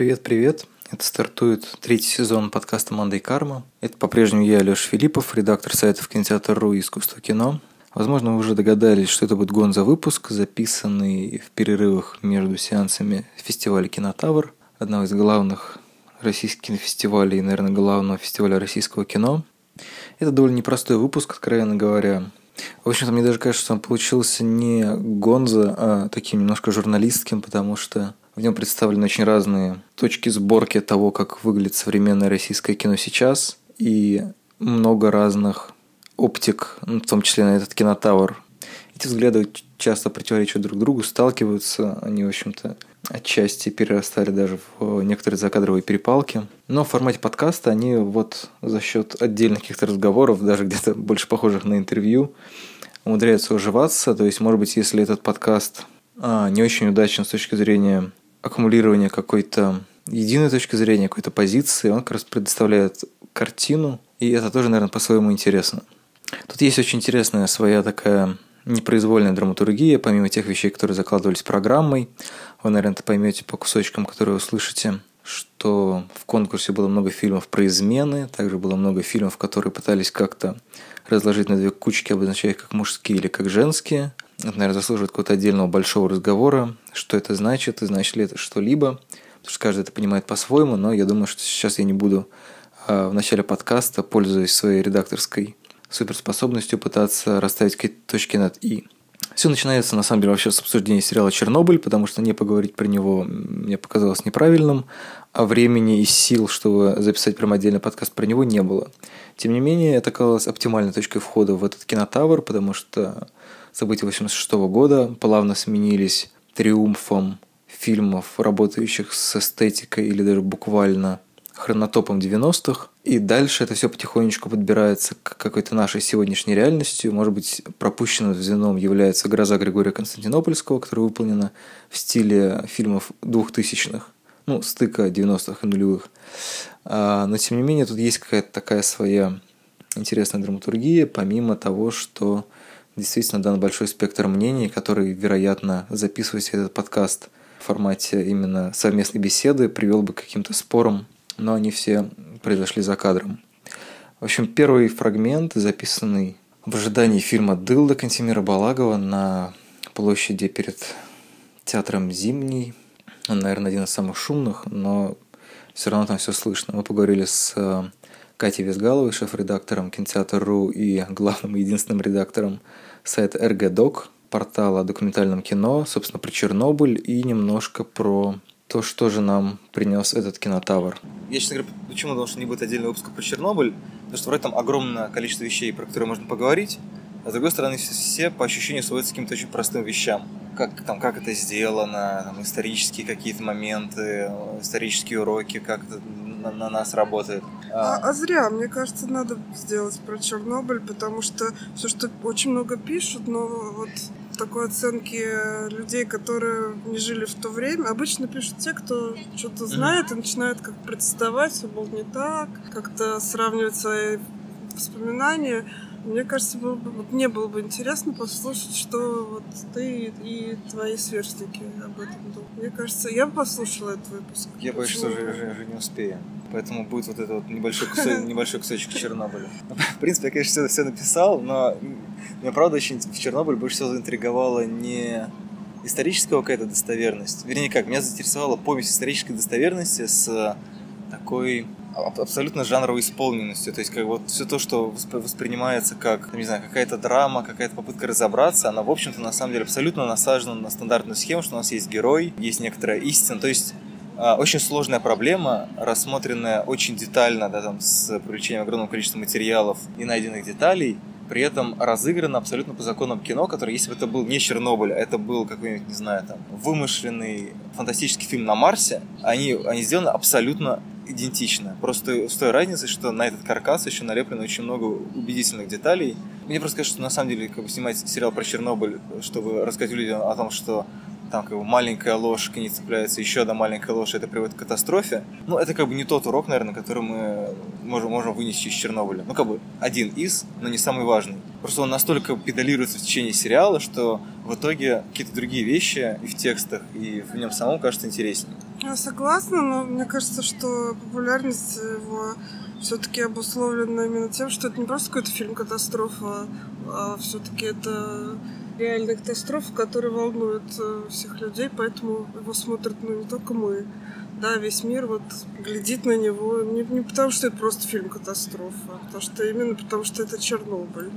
Привет-привет. Это стартует третий сезон подкаста «Мандай Карма». Это по-прежнему я, Леша Филиппов, редактор сайтов кинотеатр.ру и «Искусство кино». Возможно, вы уже догадались, что это будет гонза-выпуск, записанный в перерывах между сеансами фестиваля «Кинотавр», одного из главных российских кинофестивалей и, наверное, главного фестиваля российского кино. Это довольно непростой выпуск, откровенно говоря. В общем-то, мне даже кажется, что он получился не гонза, а таким немножко журналистским, потому что в нем представлены очень разные точки сборки того, как выглядит современное российское кино сейчас, и много разных оптик, ну, в том числе на этот кинотавр. Эти взгляды часто противоречат друг другу, сталкиваются, они, в общем-то, отчасти перерастали даже в некоторые закадровые перепалки. Но в формате подкаста они вот за счет отдельных каких-то разговоров, даже где-то больше похожих на интервью, умудряются уживаться. То есть, может быть, если этот подкаст а, не очень удачен с точки зрения аккумулирования какой-то единой точки зрения, какой-то позиции, он как раз предоставляет картину, и это тоже, наверное, по-своему интересно. Тут есть очень интересная своя такая непроизвольная драматургия, помимо тех вещей, которые закладывались программой. Вы, наверное, это поймете по кусочкам, которые услышите, что в конкурсе было много фильмов про измены, также было много фильмов, которые пытались как-то разложить на две кучки, обозначая их как мужские или как женские. Это, наверное, заслуживает какого-то отдельного большого разговора, что это значит и значит ли это что-либо. Потому что каждый это понимает по-своему, но я думаю, что сейчас я не буду а, в начале подкаста, пользуясь своей редакторской суперспособностью пытаться расставить какие-то точки над «и». Все начинается, на самом деле, вообще с обсуждения сериала «Чернобыль», потому что не поговорить про него мне показалось неправильным, а времени и сил, чтобы записать прям отдельный подкаст про него, не было. Тем не менее, это казалось оптимальной точкой входа в этот кинотавр, потому что события 86 года плавно сменились триумфом фильмов, работающих с эстетикой или даже буквально хронотопом 90-х. И дальше это все потихонечку подбирается к какой-то нашей сегодняшней реальности. Может быть, пропущенным звеном является «Гроза Григория Константинопольского», которая выполнена в стиле фильмов двухтысячных, ну, стыка 90-х и нулевых. А, но, тем не менее, тут есть какая-то такая своя интересная драматургия, помимо того, что действительно дан большой спектр мнений, который, вероятно, записываясь этот подкаст в формате именно совместной беседы, привел бы к каким-то спорам но они все произошли за кадром. В общем, первый фрагмент, записанный в ожидании фильма «Дылда» Кантемира Балагова на площади перед театром «Зимний». Он, наверное, один из самых шумных, но все равно там все слышно. Мы поговорили с э, Катей Визгаловой, шеф-редактором кинотеатра.ру и главным единственным редактором сайта РГДОК, портала о документальном кино, собственно, про Чернобыль и немножко про то, что же нам принес этот кинотавр. Я, честно говоря, почему думал, что не будет отдельного выпуска про Чернобыль, потому что вроде там огромное количество вещей, про которые можно поговорить, а с другой стороны, все по ощущению сводятся к каким-то очень простым вещам. Как, там, как это сделано, там, исторические какие-то моменты, исторические уроки, как это на, на нас работает. А, а зря, мне кажется, надо сделать про Чернобыль, потому что все, что очень много пишут, но вот такой оценки людей, которые не жили в то время. Обычно пишут те, кто что-то знает и начинают как протестовать, все было не так, как-то сравнивать свои воспоминания. Мне кажется, было бы, вот мне было бы интересно послушать, что вот ты и твои сверстники об этом думают. Мне кажется, я бы послушала этот выпуск. Я боюсь, что уже, уже, уже не успею. Поэтому будет вот этот вот небольшой, кусочек, небольшой кусочек Чернобыля. В принципе, я, конечно, все, все написал, но меня, правда, очень в Чернобыль больше всего заинтриговала не историческая какая-то достоверность. Вернее, как, меня заинтересовала повесть исторической достоверности с такой абсолютно жанровой исполненностью. То есть, как вот все то, что воспринимается как, не знаю, какая-то драма, какая-то попытка разобраться, она, в общем-то, на самом деле абсолютно насажена на стандартную схему, что у нас есть герой, есть некоторая истина. То есть, а, очень сложная проблема, рассмотренная очень детально, да, там, с привлечением огромного количества материалов и найденных деталей, при этом разыграно абсолютно по законам кино, который, если бы это был не Чернобыль, а это был какой-нибудь, не знаю, там, вымышленный фантастический фильм на Марсе, они, они сделаны абсолютно идентично. Просто с той разницей, что на этот каркас еще налеплено очень много убедительных деталей. Мне просто кажется, что на самом деле как бы снимать сериал про Чернобыль, чтобы рассказать людям о том, что там как бы маленькая ложь к ней цепляется, еще одна маленькая ложь, это приводит к катастрофе. Ну, это как бы не тот урок, наверное, который мы можем, можем вынести из Чернобыля. Ну, как бы один из, но не самый важный. Просто он настолько педалируется в течение сериала, что в итоге какие-то другие вещи и в текстах, и в нем самом кажутся интереснее. Я согласна, но мне кажется, что популярность его все-таки обусловлена именно тем, что это не просто какой-то фильм катастрофа, а все-таки это реальная катастрофа, которая волнует э, всех людей, поэтому его смотрят ну, не только мы. Да, весь мир вот глядит на него не, не потому, что это просто фильм катастрофа, а потому что именно потому, что это Чернобыль.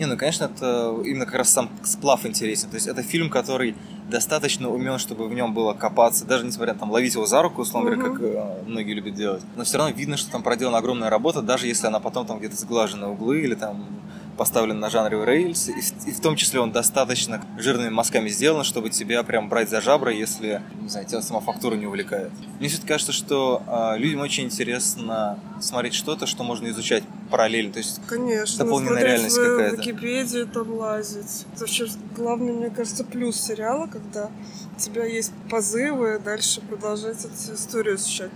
Не, ну, конечно, это именно как раз сам сплав интересен. То есть это фильм, который достаточно умен, чтобы в нем было копаться, даже несмотря на там ловить его за руку, условно говоря, как э, многие любят делать. Но все равно видно, что там проделана огромная работа, даже если она потом там где-то сглажена углы или там поставлен на жанре рейлс, и, и в том числе он достаточно жирными мазками сделан, чтобы тебя прям брать за жабры, если, не знаю, тебя сама фактура не увлекает. Мне все-таки кажется, что э, людям очень интересно смотреть что-то, что можно изучать параллельно, то есть Конечно, дополненная реальность в какая-то. Википедию там лазить. Это вообще главный, мне кажется, плюс сериала, когда у тебя есть позывы дальше продолжать эту историю изучать.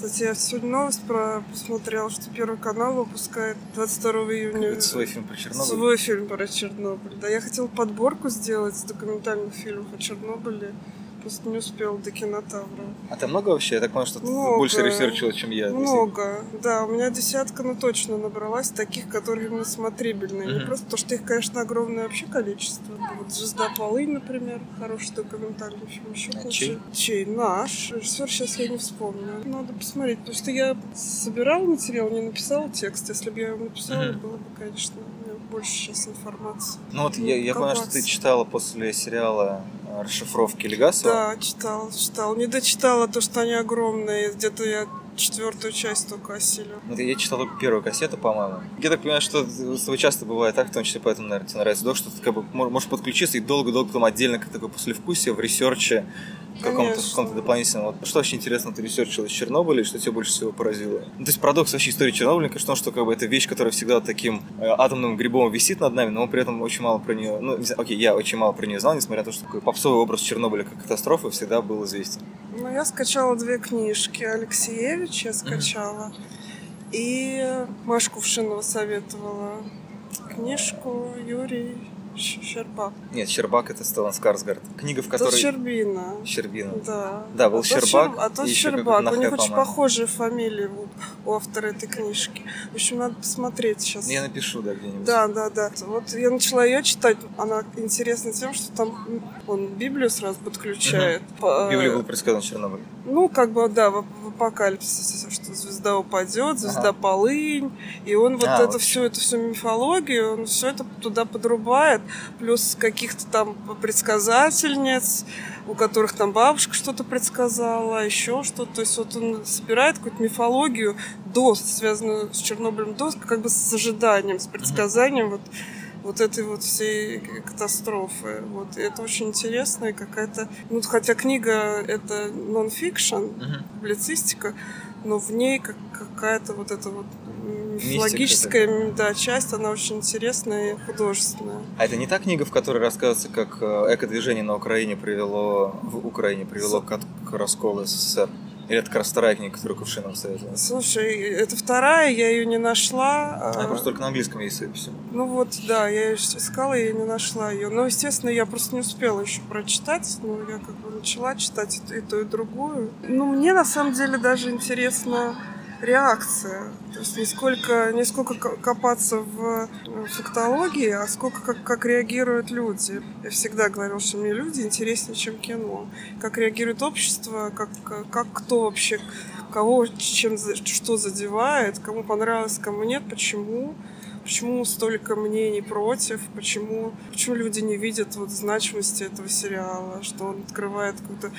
Кстати, я сегодня новость про посмотрела, что Первый канал выпускает 22 июня Это свой фильм про Чернобыль. свой фильм про Чернобыль. Да, я хотела подборку сделать документальных фильмов о Чернобыле. Просто не успела до кинотавра. А там много вообще? Я так понял, что ты Много. больше ресерчила, чем я. Много. Да, у меня десятка, ну точно набралась таких, которые именно смотрибельные. Не Мгм. просто то, что их, конечно, огромное вообще количество. Вот «Звезда полынь», например, хороший документальный фильм. Еще А чей? Чей? Наш. Режиссер сейчас я не вспомню. Надо посмотреть, потому что я собирала материал, не написала текст. Если бы я его написала, Мгм. было бы, конечно, больше сейчас информации. Ну вот Ну, я, я понял, что ты читала после сериала расшифровки Легасова. Да, читала, читала. Не дочитала то, что они огромные. Где-то я четвертую часть только осилю. Ну, я читал только первую кассету, по-моему. Я так понимаю, что с тобой часто бывает так, в том числе поэтому, наверное, тебе нравится док, что ты как бы мо- можешь подключиться и долго-долго потом отдельно как такое послевкусие в ресерче каком-то, в каком-то дополнительном. Вот что очень интересно ты ресерчил из Чернобыля, и что тебя больше всего поразило? Ну, то есть парадокс вообще истории Чернобыля, конечно, что как бы это вещь, которая всегда таким э, атомным грибом висит над нами, но мы при этом очень мало про нее, ну, не знаю, окей, я очень мало про нее знал, несмотря на то, что такой попсовый образ Чернобыля как катастрофы всегда был известен. Ну, я скачала две книжки. Алексеевич я скачала. И Маша Кувшинова советовала книжку Юрий Щербак. Нет, Щербак это Стеллан Скарсгард. Книга, в которой... Щербина. Щербина. Да. Да, был а Щербак Щер- А еще Щербак. какой-то У них очень похожие фамилии у автора этой книжки. В общем, надо посмотреть сейчас. Я напишу, да, где-нибудь. Да, да, да. Вот я начала ее читать. Она интересна тем, что там он Библию сразу подключает. По- В Библии был предсказан Чернобыль. Ну, как бы, да, в, в апокалипсисе, что звезда упадет, звезда Ага. полынь, и он вот А, это вот. всю эту всю мифологию, он все это туда подрубает, плюс каких-то там предсказательниц, у которых там бабушка что-то предсказала, еще что-то. То есть вот он собирает какую-то мифологию до, связанную с Чернобылем, до, как бы с ожиданием, с предсказанием вот вот этой вот всей катастрофы. Вот. И это очень интересно и какая-то... Ну, хотя книга — это нон-фикшн, публицистика, но в ней как, какая-то вот эта вот мифологическая да, часть, она очень интересная и художественная. А это не та книга, в которой рассказывается, как э, эко-движение на Украине привело, в Украине привело к, к расколу СССР? Или это как раз вторая книга, которую Кувшинов советовал? Слушай, это вторая, я ее не нашла. Она а, просто только на английском есть, всему. Ну вот, да, я ее искала, я не нашла ее. Но, естественно, я просто не успела еще прочитать. Ну, я как бы начала читать и, ту, и другую. Ну, мне на самом деле даже интересна реакция. То есть не сколько, не сколько ко- копаться в фактологии, а сколько как, как реагируют люди. Я всегда говорила, что мне люди интереснее, чем кино. Как реагирует общество, как, как кто вообще, кого чем, что задевает, кому понравилось, кому нет, почему. Почему столько мнений против? Почему, почему люди не видят вот значимости этого сериала? Что он открывает какую-то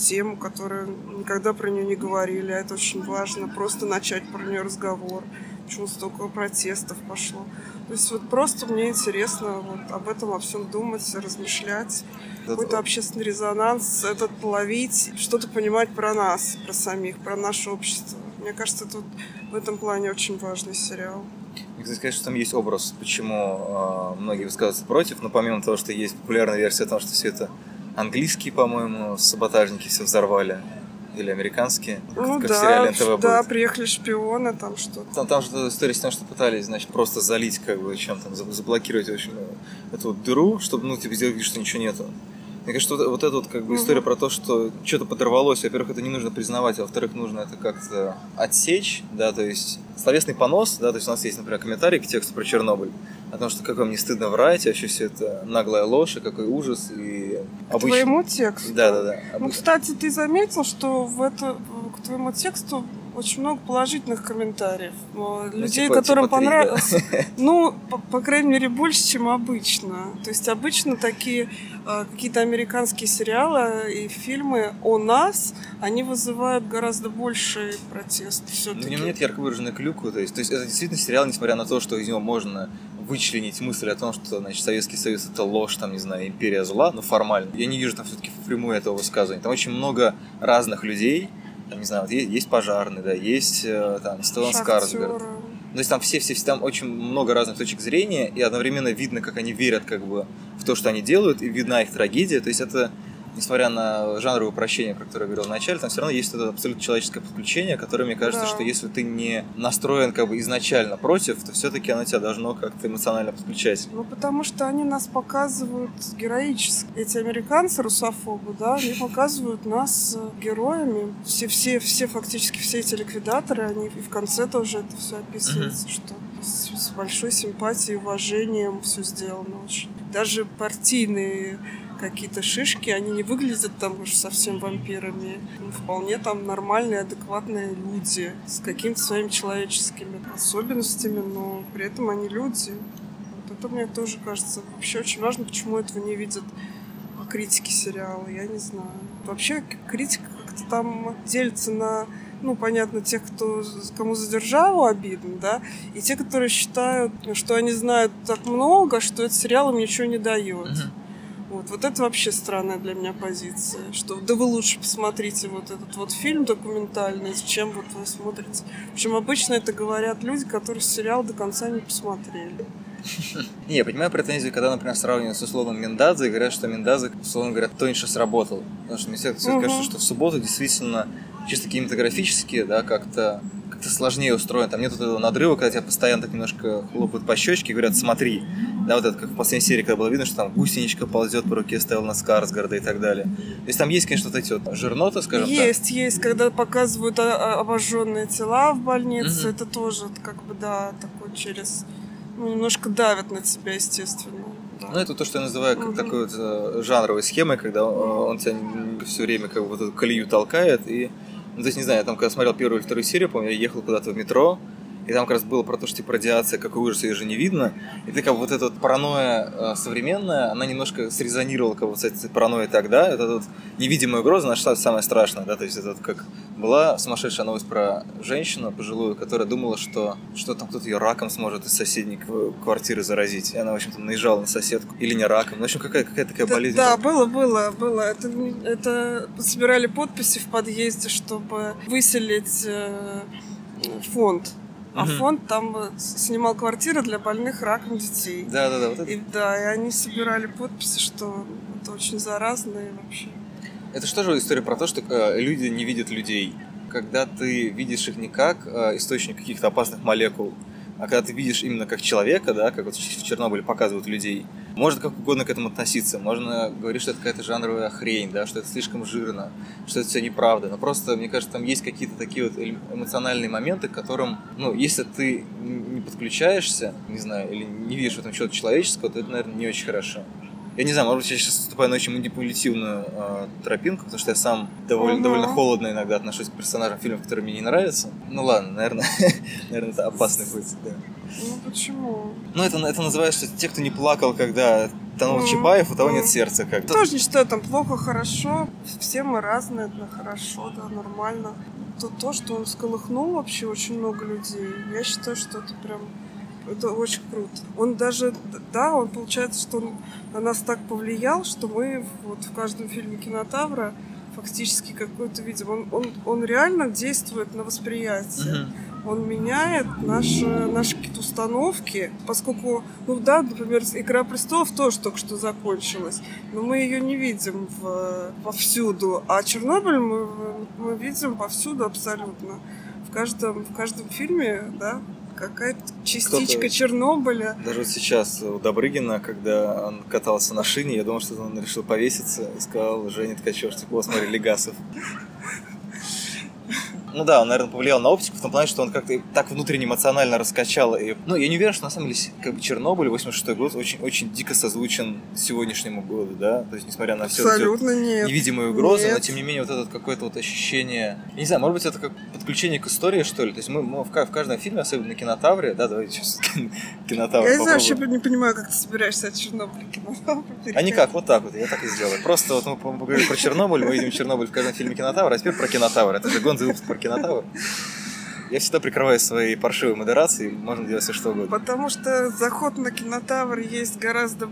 тему, которую никогда про нее не говорили, а это очень важно, просто начать про нее разговор. Почему столько протестов пошло? То есть вот просто мне интересно вот об этом во всем думать, размышлять, какой-то общественный резонанс, этот ловить, что-то понимать про нас, про самих, про наше общество. Мне кажется, тут в этом плане очень важный сериал. Мне, кстати, сказать, что там есть образ, почему э, многие высказываются против, но помимо того, что есть популярная версия о том, что все это английские, по-моему, саботажники все взорвали, или американские, Ну как в да, сериале НТВ да, будет. приехали шпионы, там что-то. Там, там же история с тем, что пытались, значит, просто залить, как бы, чем там, за- заблокировать, в общем, э, эту вот дыру, чтобы, ну, типа, сделать вид, что ничего нету. Мне кажется, вот, вот эта вот как бы Мгм. история про то, что что-то подорвалось, во-первых, это не нужно признавать, а во-вторых, нужно это как-то отсечь, да, то есть словесный понос, да, то есть у нас есть, например, комментарий к тексту про Чернобыль, о том, что как вам не стыдно врать, вообще все это наглая ложь, и какой ужас, и К обычно... твоему тексту. Да, да, да. Ну, кстати, ты заметил, что в это, к твоему тексту очень много положительных комментариев. Э, Людей, типа- которым типа понравилось. Ну, по, по крайней мере, больше, чем обычно. То есть обычно такие э, какие-то американские сериалы и фильмы о нас, они вызывают гораздо больший протест Ну, все-таки. в нем нет ярко выраженной клюквы, то есть, то есть это действительно сериал, несмотря на то, что из него можно вычленить мысль о том, что значит, Советский Союз это ложь, там, не знаю, империя зла, ну формально. Я не вижу там все-таки впрямую этого высказывания. Там очень много разных людей, там, не знаю, вот есть, есть пожарный, да, есть э, там Стеллан Скарсгард. Шахтеры. То есть там все, все, все, там очень много разных точек зрения, и одновременно видно, как они верят как бы в то, что они делают, и видна их трагедия. То есть это, несмотря на жанровое упрощение, про которое я говорил вначале, там все равно есть это абсолютно человеческое подключение, которое, мне кажется, Да. что если ты не настроен как бы изначально против, то все-таки оно тебя должно как-то эмоционально подключать. Ну, потому что они нас показывают героически. Эти американцы, русофобы, да, они показывают нас э, героями. Все, все, все, фактически все эти ликвидаторы, они и в конце тоже это все описывается, что с, с большой симпатией, уважением все сделано очень. Даже партийные какие-то шишки, они не выглядят там уж совсем вампирами. Вполне там нормальные, адекватные люди с какими-то своими человеческими особенностями, но при этом они люди. Вот это мне тоже кажется вообще очень важно, почему этого не видят критики сериала, я не знаю. Вообще критика как-то там делится на ну, понятно, тех, кто, кому за державу обидно, да, и те, которые считают, что они знают так много, что этот сериал им ничего не дает. Вот, вот это вообще странная для меня позиция, что да вы лучше посмотрите вот этот вот фильм документальный, чем вот вы смотрите. Причем обычно это говорят люди, которые сериал до конца не посмотрели. Не, я понимаю претензию, когда, например, сравнивают с условным Миндадзе и говорят, что Миндадзе, условно говоря, тоньше сработал. Потому что мне все кажется, что в субботу действительно чисто кинематографически, да, как-то как-то сложнее устроен. Там нет этого надрыва, когда тебя постоянно так немножко хлопают по щечке и говорят, смотри. Да, вот это как в последней серии, когда было видно, что там гусеничка ползет по руке Стеллана Скарсгарда и так далее. То есть там есть, конечно, вот эти вот жирноты, скажем есть, есть, когда показывают обожженные тела в больнице, Мгм. это тоже как бы, да, такой через... Ну, немножко давят на тебя, естественно. так. Ну, это то, что я называю как Мгм. такой вот э, жанровой схемой, когда э, он тебя все время как бы вот эту колею толкает и Ну, то есть, не знаю, я там, когда смотрел первую или вторую серию, помню, я ехал куда-то в метро, и там как раз было про то, что типа радиация, какой ужас, ее же не видно. И ты как бы вот эта вот паранойя э, современная, она немножко срезонировала как бы с этой паранойей тогда. Это вот невидимая угроза, она что самое страшное, да, то есть это вот как была сумасшедшая новость про женщину пожилую, которая думала, что, что там кто-то ее раком сможет из соседней кв- квартиры заразить. И она, в общем-то, наезжала на соседку. Или не раком. Ну, в общем, какая, какая такая Да, болезнь. да, была. было, было, было. Это, это собирали подписи в подъезде, чтобы выселить э, фонд. А фонд там э, снимал квартиры для больных раком детей. Да, да, да. Вот это И да, и они собирали подписи, что это очень заразно и вообще. Это что же история про то, что э, люди не видят людей? Когда ты видишь их не как э, источник каких-то опасных молекул, а когда ты видишь именно как человека, да, как вот в Чернобыле показывают людей, можно как угодно к этому относиться. Можно говорить, что это какая-то жанровая хрень, да, что это слишком жирно, что это все неправда. Но просто, мне кажется, там есть какие-то такие вот эмоциональные моменты, к которым, ну, если ты не подключаешься, не знаю, или не видишь в этом чего-то человеческого, то это, наверное, не очень хорошо. Я не знаю, может быть, я сейчас вступаю на очень манипулятивную э, тропинку, потому что я сам довольно, Мгм. довольно холодно иногда отношусь к персонажам фильмов, которые мне не нравятся. Ну ладно, наверное, наверное, это опасный путь. Да. Ну почему? Ну, это, это называется, что те, кто не плакал, когда тонул Мгм. Чапаев, у того нет Мгм. сердца. Как Тоже не считаю там плохо, хорошо. Все мы разные, это хорошо, да, нормально. То, то, что он сколыхнул вообще очень много людей, я считаю, что это прям это очень круто. Он даже, да, он получается, что он на нас так повлиял, что мы вот в каждом фильме Кинотавра фактически какой-то видим. Он, он, он реально действует на восприятие. Он меняет наши, наши какие-то установки, поскольку, ну да, например, «Игра престолов» тоже только что закончилась, но мы ее не видим в, повсюду, а «Чернобыль» мы, мы видим повсюду абсолютно. В каждом, в каждом фильме, да, какая-то частичка Чернобыля. Даже вот сейчас у Добрыгина, когда он катался на шине, я думал, что он решил повеситься и сказал Женя Ткачев, типа, смотри, Легасов. Ну да, он, наверное, повлиял на оптику в том плане, что он как-то так внутренне эмоционально раскачал. И, ну, я не уверен, что на самом деле как бы Чернобыль, 86 год, очень, очень дико созвучен сегодняшнему году, да? То есть, несмотря на все эти Абсолютно нет. невидимые угрозы, но Нет. тем не менее вот это какое-то вот ощущение, я не знаю, может быть это как подключение к истории что ли, то есть мы, мы в, в каждом фильме, особенно на кинотавре, да, давайте сейчас кинотавр Я не знаю, вообще не понимаю, как ты собираешься от Чернобыля кино А никак, вот так вот, я так и сделаю. Просто вот мы по- поговорили про Чернобыль, мы видим Чернобыль в каждом фильме кинотавра, а теперь про кинотавр. Это же гонзый выпуск про кинотавр. Я всегда прикрываю свои паршивые модерации, можно делать все что угодно. Потому что заход на кинотавр есть гораздо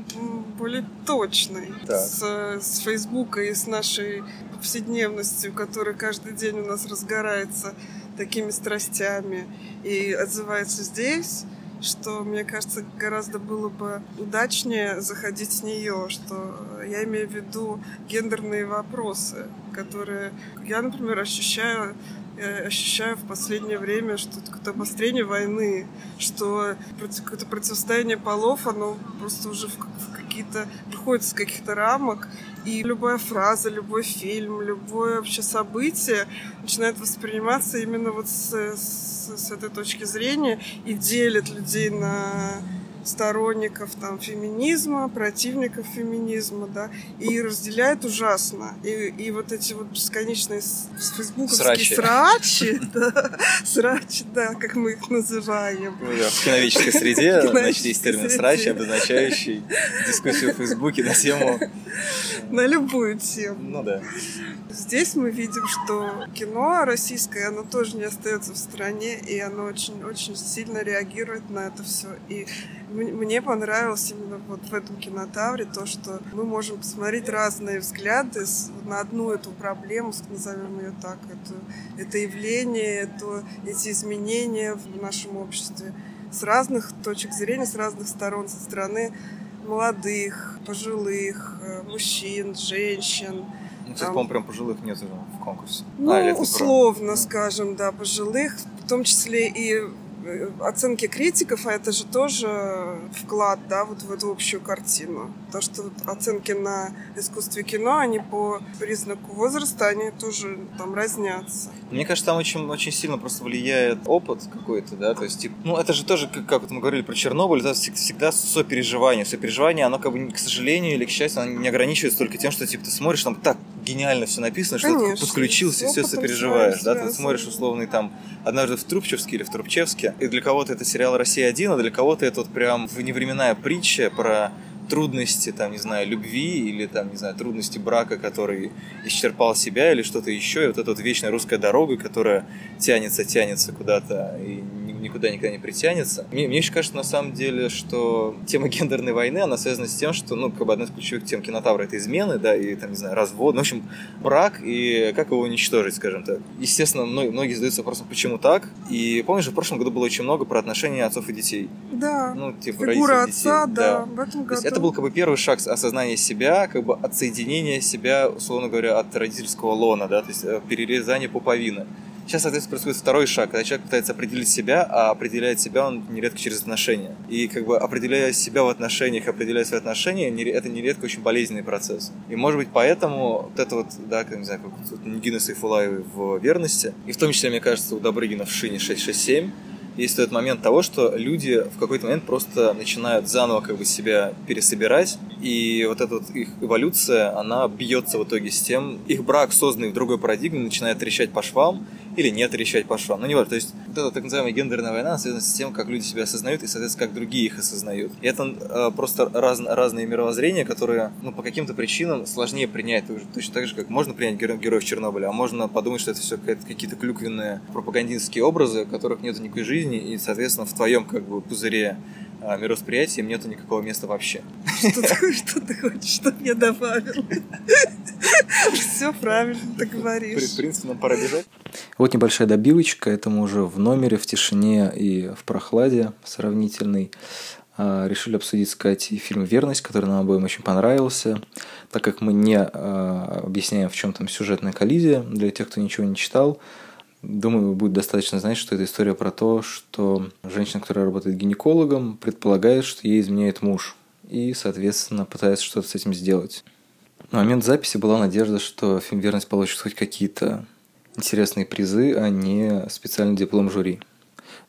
более точный. Так. С, с Фейсбука и с нашей повседневностью, которая каждый день у нас разгорается такими страстями и отзывается здесь, что, мне кажется, гораздо было бы удачнее заходить с нее, что я имею в виду гендерные вопросы, которые я, например, ощущаю ощущаю в последнее время, что какое-то обострение войны, что какое-то противостояние полов, оно просто уже в, в какие-то выходит из каких-то рамок, и любая фраза, любой фильм, любое вообще событие начинает восприниматься именно вот с, с- с этой точки зрения и делит людей на сторонников там феминизма, противников феминизма, да, и разделяет ужасно. И, и вот эти вот бесконечные фейсбуковские Срачи. срачи, да, срачи, да, как мы их называем. Ну В киноведческой среде, значит, есть термин срач, обозначающий дискуссию в Фейсбуке на тему... На любую тему. Ну да. Здесь мы видим, что кино российское, оно тоже не остается в стране, и оно очень-очень сильно реагирует на это все. И мне понравилось именно вот в этом кинотавре то, что мы можем посмотреть разные взгляды на одну эту проблему, назовем ее так, это, это явление, это, эти изменения в нашем обществе с разных точек зрения, с разных сторон, со стороны молодых, пожилых, э, мужчин, женщин, Ну, кстати, по-моему, прям пожилых нет в конкурсе. ну, А, это про- условно, Ну. скажем, да, пожилых, в том числе и оценки критиков, а это же тоже вклад, да, вот в эту общую картину. То, что оценки на искусстве кино, они по признаку возраста, они тоже там разнятся. Мне кажется, там очень, очень сильно просто влияет опыт какой-то, да, то есть, типа, ну, это же тоже, как, как вот мы говорили про Чернобыль, это всег- всегда сопереживание. Сопереживание, оно, как бы, к сожалению или к счастью, оно не ограничивается только тем, что, типа, ты смотришь, там так гениально все написано, что ты Конечно, подключился и все сопереживаешь, да, ты смотришь условный там однажды в Трубчевске или в Трубчевске, и для кого-то это сериал «Россия-1», а для кого-то это вот прям вневременная притча про трудности, там, не знаю, любви или, там, не знаю, трудности брака, который исчерпал себя или что-то еще, и вот эта вот вечная русская дорога, которая тянется, тянется куда-то и никуда никогда не притянется. Мне, мне еще кажется, на самом деле, что тема гендерной войны, она связана с тем, что, ну, как бы одна из ключевых тем кинотавра это измены, да, и, там, не знаю, развод, ну, в общем, брак и как его уничтожить, скажем так. Естественно, мно- многие задаются вопросом, почему так, и помнишь, в прошлом году было очень много про отношения отцов и детей. Да, Ну, типа, фигура отца, детей. да, в этом То есть году. это был как бы первый шаг осознания себя, как бы отсоединения себя, условно говоря, от родительского лона, да, то есть э, перерезание пуповины. Сейчас, соответственно, происходит второй шаг, когда человек пытается определить себя, а определяет себя он нередко через отношения. И как бы определяя себя в отношениях, определяя свои отношения, это нередко очень болезненный процесс. И может быть поэтому вот это вот, да, как, не знаю, как вот Нигина Сайфулаевой в верности, и в том числе, мне кажется, у Добрыгина в шине 667, есть тот момент того, что люди в какой-то момент просто начинают заново как бы себя пересобирать, и вот эта вот их эволюция, она бьется в итоге с тем, их брак, созданный в другой парадигме, начинает трещать по швам или не трещать по швам. Ну, не важно. То есть вот эта так называемая гендерная война связана с тем, как люди себя осознают и, соответственно, как другие их осознают. И это э, просто раз- разные мировоззрения, которые, ну, по каким-то причинам сложнее принять. Точно так же, как можно принять геро- героев Чернобыля, а можно подумать, что это все какие-то клюквенные пропагандистские образы, которых нет никакой жизни, и, соответственно, в твоем как бы пузыре а, мировосприятия им нету никакого места вообще. Что ты, что ты хочешь, чтобы я добавил? Все правильно ты В говоришь. принципе, нам пора бежать. Вот небольшая добивочка, это мы уже в номере, в тишине и в прохладе сравнительной. А, Решили обсудить с Катей фильм «Верность», который нам обоим очень понравился. Так как мы не а, объясняем, в чем там сюжетная коллизия, для тех, кто ничего не читал, Думаю, будет достаточно знать, что это история про то, что женщина, которая работает гинекологом, предполагает, что ей изменяет муж. И, соответственно, пытается что-то с этим сделать. На момент записи была надежда, что фильм «Верность» получит хоть какие-то интересные призы, а не специальный диплом жюри.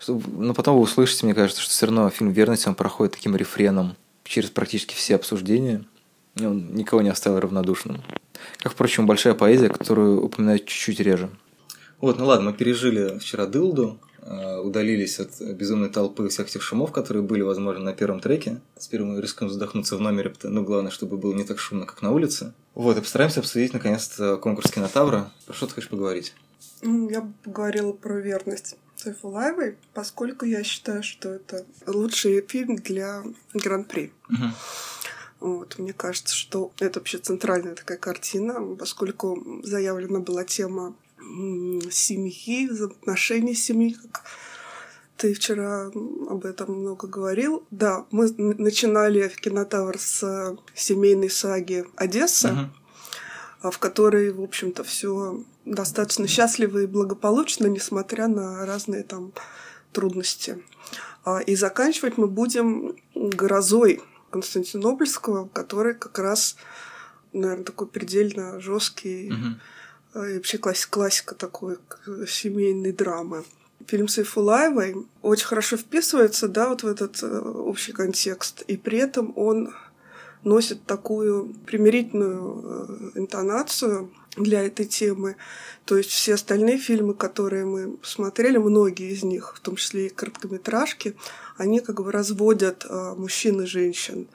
Но потом вы услышите, мне кажется, что все равно фильм «Верность» он проходит таким рефреном через практически все обсуждения. И он никого не оставил равнодушным. Как, впрочем, большая поэзия, которую упоминают чуть-чуть реже. Вот, ну ладно, мы пережили вчера дылду, э, удалились от безумной толпы всех тех шумов, которые были, возможно, на первом треке. Теперь мы рискуем задохнуться в номере, ну, главное, чтобы было не так шумно, как на улице. Вот, и постараемся обсудить, наконец-то, конкурс кинотавра. Про что ты хочешь поговорить? Я бы поговорила про верность Сайфулаевой, поскольку я считаю, что это лучший фильм для Гран-при. Вот, мне кажется, что это вообще центральная такая картина, поскольку заявлена была тема семьи, взаимоотношений семьи, как ты вчера об этом много говорил. Да, мы начинали в кинотавр с семейной саги Одесса, uh-huh. в которой, в общем-то, все достаточно счастливо и благополучно, несмотря на разные там трудности. А, и заканчивать мы будем грозой Константинопольского, который как раз, наверное, такой предельно жесткий uh-huh. И вообще классика, классика такой семейной драмы. Фильм Сайфулаевой очень хорошо вписывается, да, вот в этот э, общий контекст, и при этом он носит такую примирительную э, интонацию для этой темы. То есть все остальные фильмы, которые мы смотрели, многие из них, в том числе и короткометражки, они как бы разводят э, мужчин и женщин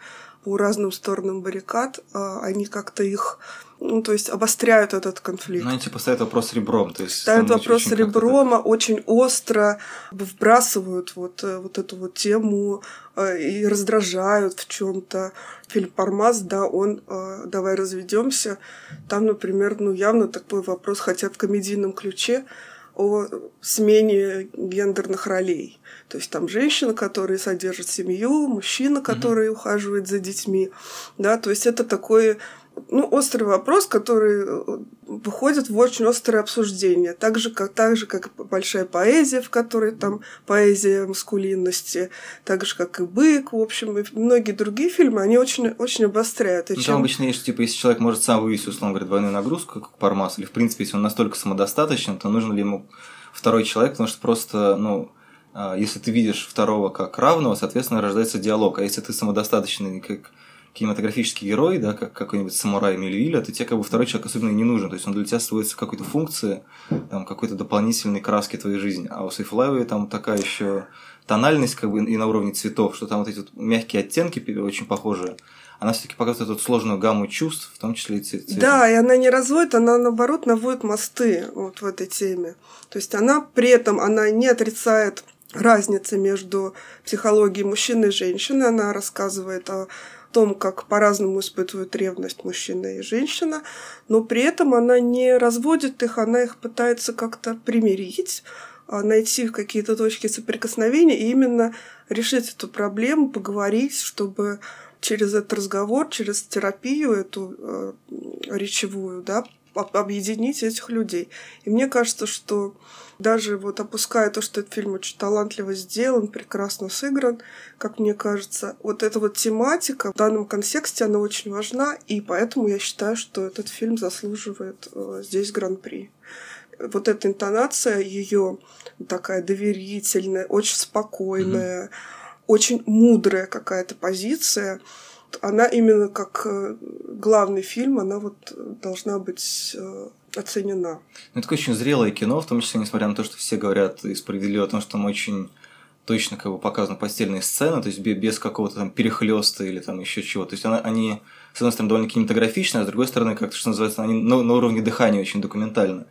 по разным сторонам баррикад, э, они как-то их ну, то есть обостряют этот конфликт. Ну, они типа ставят вопрос ребром. То есть ставят вопрос очень ребром, очень остро вбрасывают вот, э, вот эту вот тему э, и раздражают в чем то Фильм «Пармаз», да, он э, «Давай разведемся Там, например, ну, явно такой вопрос, хотя в комедийном ключе, о смене гендерных ролей. То есть там женщина, которая содержит семью, мужчина, который mm-hmm. ухаживает за детьми. Да, то есть это такой ну, острый вопрос, который э, выходит в очень острое обсуждение. Так же, как, так же, как большая поэзия, в которой там поэзия маскулинности, так же, как и «Бык», в общем, и многие другие фильмы, они очень, очень обостряют. И ну, чем... Там обычно есть, типа, если человек может сам вывести, условно говоря, двойную нагрузку, как Пармас, или, в принципе, если он настолько самодостаточен, то нужен ли ему второй человек, потому что просто, ну, а, если ты видишь второго как равного, соответственно, рождается диалог. А если ты самодостаточный, как кинематографический герой, да, как какой-нибудь самурай Мельвиля, то тебе как бы второй человек особенно не нужен. То есть он для тебя сводится какой-то функции, там, какой-то дополнительной краски твоей жизни. А у Сейфулаевой там такая еще тональность как бы и на уровне цветов, что там вот эти вот мягкие оттенки очень похожие. Она все-таки показывает эту сложную гамму чувств, в том числе и цвет. Да, и она не разводит, она наоборот наводит мосты вот в этой теме. То есть она при этом она не отрицает разницы между психологией мужчины и женщины. Она рассказывает о том, как по-разному испытывают ревность мужчина и женщина, но при этом она не разводит их, она их пытается как-то примирить, а, найти какие-то точки соприкосновения и именно решить эту проблему, поговорить, чтобы через этот разговор, через терапию эту э, речевую, да, объединить этих людей. И мне кажется, что даже вот опуская то, что этот фильм очень талантливо сделан, прекрасно сыгран, как мне кажется, вот эта вот тематика в данном контексте, она очень важна, и поэтому я считаю, что этот фильм заслуживает э, здесь гран-при. Вот эта интонация ее такая доверительная, очень спокойная, mm-hmm. очень мудрая какая-то позиция она именно как э, главный фильм, она вот должна быть э, оценена. Ну, это очень зрелое кино, в том числе, несмотря на то, что все говорят и справедливо о том, что там очень точно как бы показаны постельные сцены, то есть без какого-то там перехлеста или там еще чего. То есть она, они, с одной стороны, довольно кинематографичны, а с другой стороны, как-то, что называется, они на, на уровне дыхания очень документальны.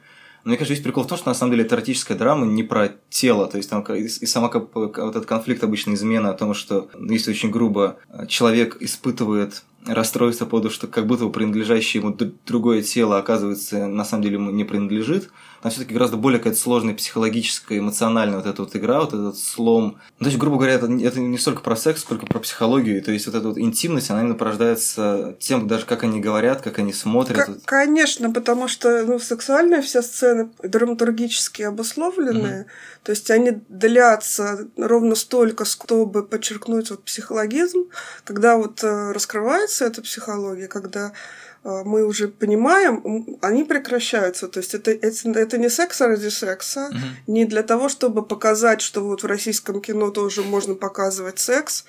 Мне кажется, весь прикол в том, что на самом деле это эротическая драма не про тело. То есть там и, сама как, вот этот конфликт обычно измена о том, что, ну, если очень грубо, человек испытывает расстройство по поводу, что как будто бы принадлежащее ему другое тело, оказывается, на самом деле ему не принадлежит. там все-таки гораздо более какая-то сложная психологическая, эмоциональная вот эта вот игра, вот этот слом. Ну, то есть, грубо говоря, это, это не столько про секс, сколько про психологию. То есть, вот эта вот интимность, она именно порождается тем, даже как они говорят, как они смотрят. К- конечно, потому что ну, сексуальные все сцены драматургически обусловленные, угу. то есть они длятся ровно столько, чтобы подчеркнуть вот психологизм, когда вот э, раскрывается эта психология, когда э, мы уже понимаем, они прекращаются. То есть это, это, это не секс ради секса, uh не для того, чтобы показать, что вот в российском кино тоже можно показывать секс,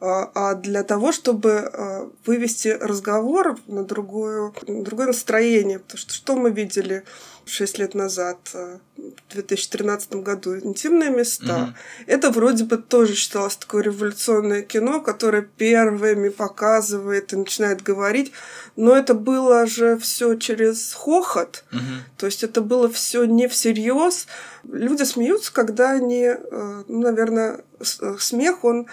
а, а для того, чтобы э, вывести разговор на другое, на другое настроение. Потому что что мы видели шесть лет назад, э, в 2013 году, «Интимные места». Mm-hmm. Это вроде бы тоже считалось такое революционное кино, которое первыми показывает и начинает говорить, но это было же все через хохот, mm-hmm. то есть это было все не всерьез. Люди смеются, когда они, э, ну, наверное, смех, он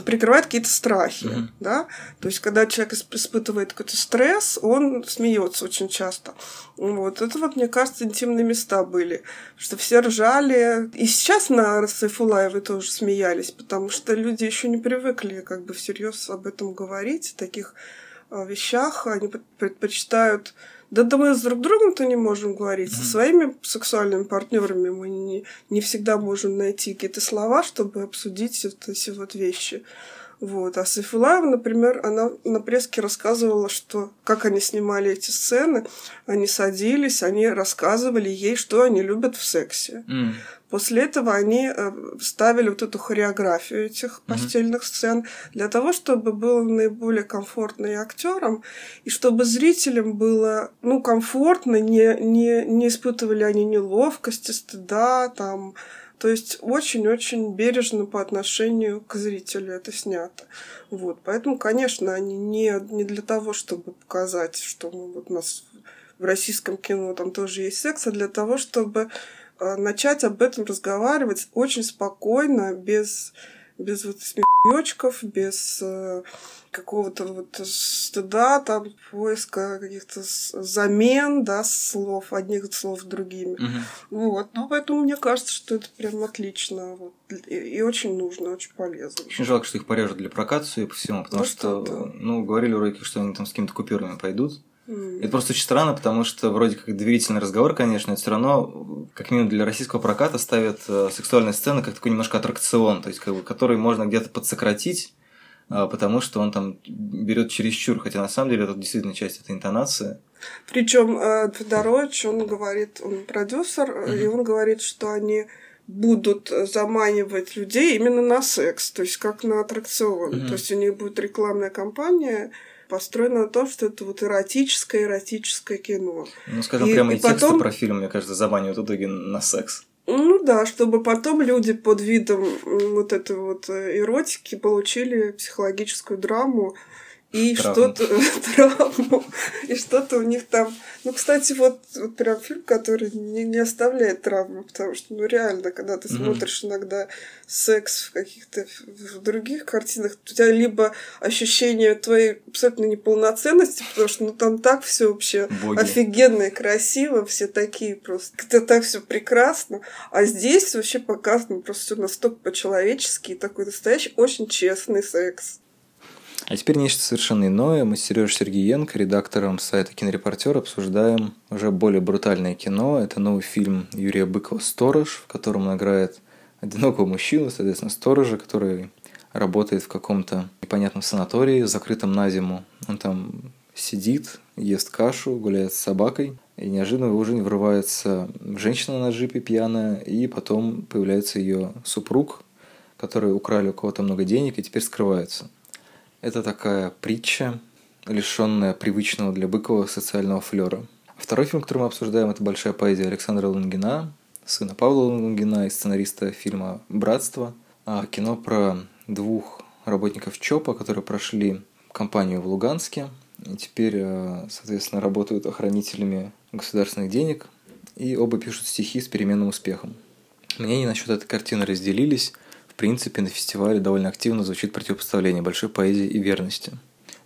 прикрывает какие-то страхи, mm-hmm. да, то есть когда человек испытывает какой-то стресс, он смеется очень часто. Вот это вот, мне кажется, интимные места были, что все ржали, и сейчас на Сайфулаевой тоже смеялись, потому что люди еще не привыкли как бы всерьез об этом говорить, о таких а, вещах, они предпочитают да, да мы с друг другом-то не можем говорить. Mm-hmm. Со своими сексуальными партнерами мы не, не всегда можем найти какие-то слова, чтобы обсудить вот эти вот вещи. Вот. А Сайфулаева, например, она на преске рассказывала, что как они снимали эти сцены, они садились, они рассказывали ей, что они любят в сексе. Mm. После этого они э, ставили вот эту хореографию этих постельных mm-hmm. сцен для того, чтобы было наиболее комфортно и актерам, и чтобы зрителям было ну, комфортно, не, не, не испытывали они неловкости, стыда, там, то есть очень-очень бережно по отношению к зрителю это снято. Вот. Поэтому, конечно, они не, не для того, чтобы показать, что ну, вот у нас в российском кино там тоже есть секс, а для того, чтобы начать об этом разговаривать очень спокойно, без, без вот смеёчков, без э, какого-то вот стыда, там, поиска каких-то замен, да, слов, одних слов другими. Угу. Вот. Ну, поэтому мне кажется, что это прям отлично. Вот. И, и очень нужно, очень полезно. Очень жалко, что их порежут для проката, судя по всему, потому ну, что, что ну, говорили уроки, что они там с какими-то купюрами пойдут. Mm. Это просто очень странно, потому что вроде как доверительный разговор, конечно, это все равно, как минимум для российского проката, ставят э, сексуальные сцены как такой немножко аттракцион, то есть как бы, который можно где-то подсократить, а, потому что он там берет чересчур, хотя на самом деле это действительно часть этой интонации. Причем э, Федорович, он говорит, он продюсер, mm-hmm. и он говорит, что они будут заманивать людей именно на секс, то есть как на аттракцион. Mm-hmm. То есть у них будет рекламная кампания, построена на том, что это вот эротическое, эротическое кино. Ну, скажем, и, прямо и, и тексты потом... про фильм, мне кажется, заманивают в итоге на секс. Ну да, чтобы потом люди под видом вот этой вот э, эротики получили психологическую драму, и что-то травму, и что-то у них там. Ну, кстати, вот, вот прям фильм, который не, не оставляет травмы, потому что, ну, реально, когда ты mm-hmm. смотришь иногда секс в каких-то в других картинах, у тебя либо ощущение твоей абсолютно неполноценности, потому что, ну, там так все вообще Боги. офигенно и красиво, все такие просто, это так все прекрасно, а здесь вообще показано просто все настолько по-человечески, такой настоящий, очень честный секс. А теперь нечто совершенно иное. Мы с Сережей Сергеенко, редактором сайта «Кинорепортер», обсуждаем уже более брутальное кино. Это новый фильм Юрия Быкова «Сторож», в котором он играет одинокого мужчину, соответственно, сторожа, который работает в каком-то непонятном санатории, закрытом на зиму. Он там сидит, ест кашу, гуляет с собакой, и неожиданно в его жизнь врывается женщина на джипе пьяная, и потом появляется ее супруг, который украли у кого-то много денег и теперь скрывается – это такая притча, лишенная привычного для Быкова социального флера. Второй фильм, который мы обсуждаем, это «Большая поэзия» Александра Лунгина, сына Павла Лунгина и сценариста фильма «Братство». А кино про двух работников ЧОПа, которые прошли кампанию в Луганске и теперь, э, соответственно, работают охранителями государственных денег и оба пишут стихи с переменным успехом. Мнения насчет этой картины разделились – в принципе, на фестивале довольно активно звучит противопоставление большой поэзии и верности.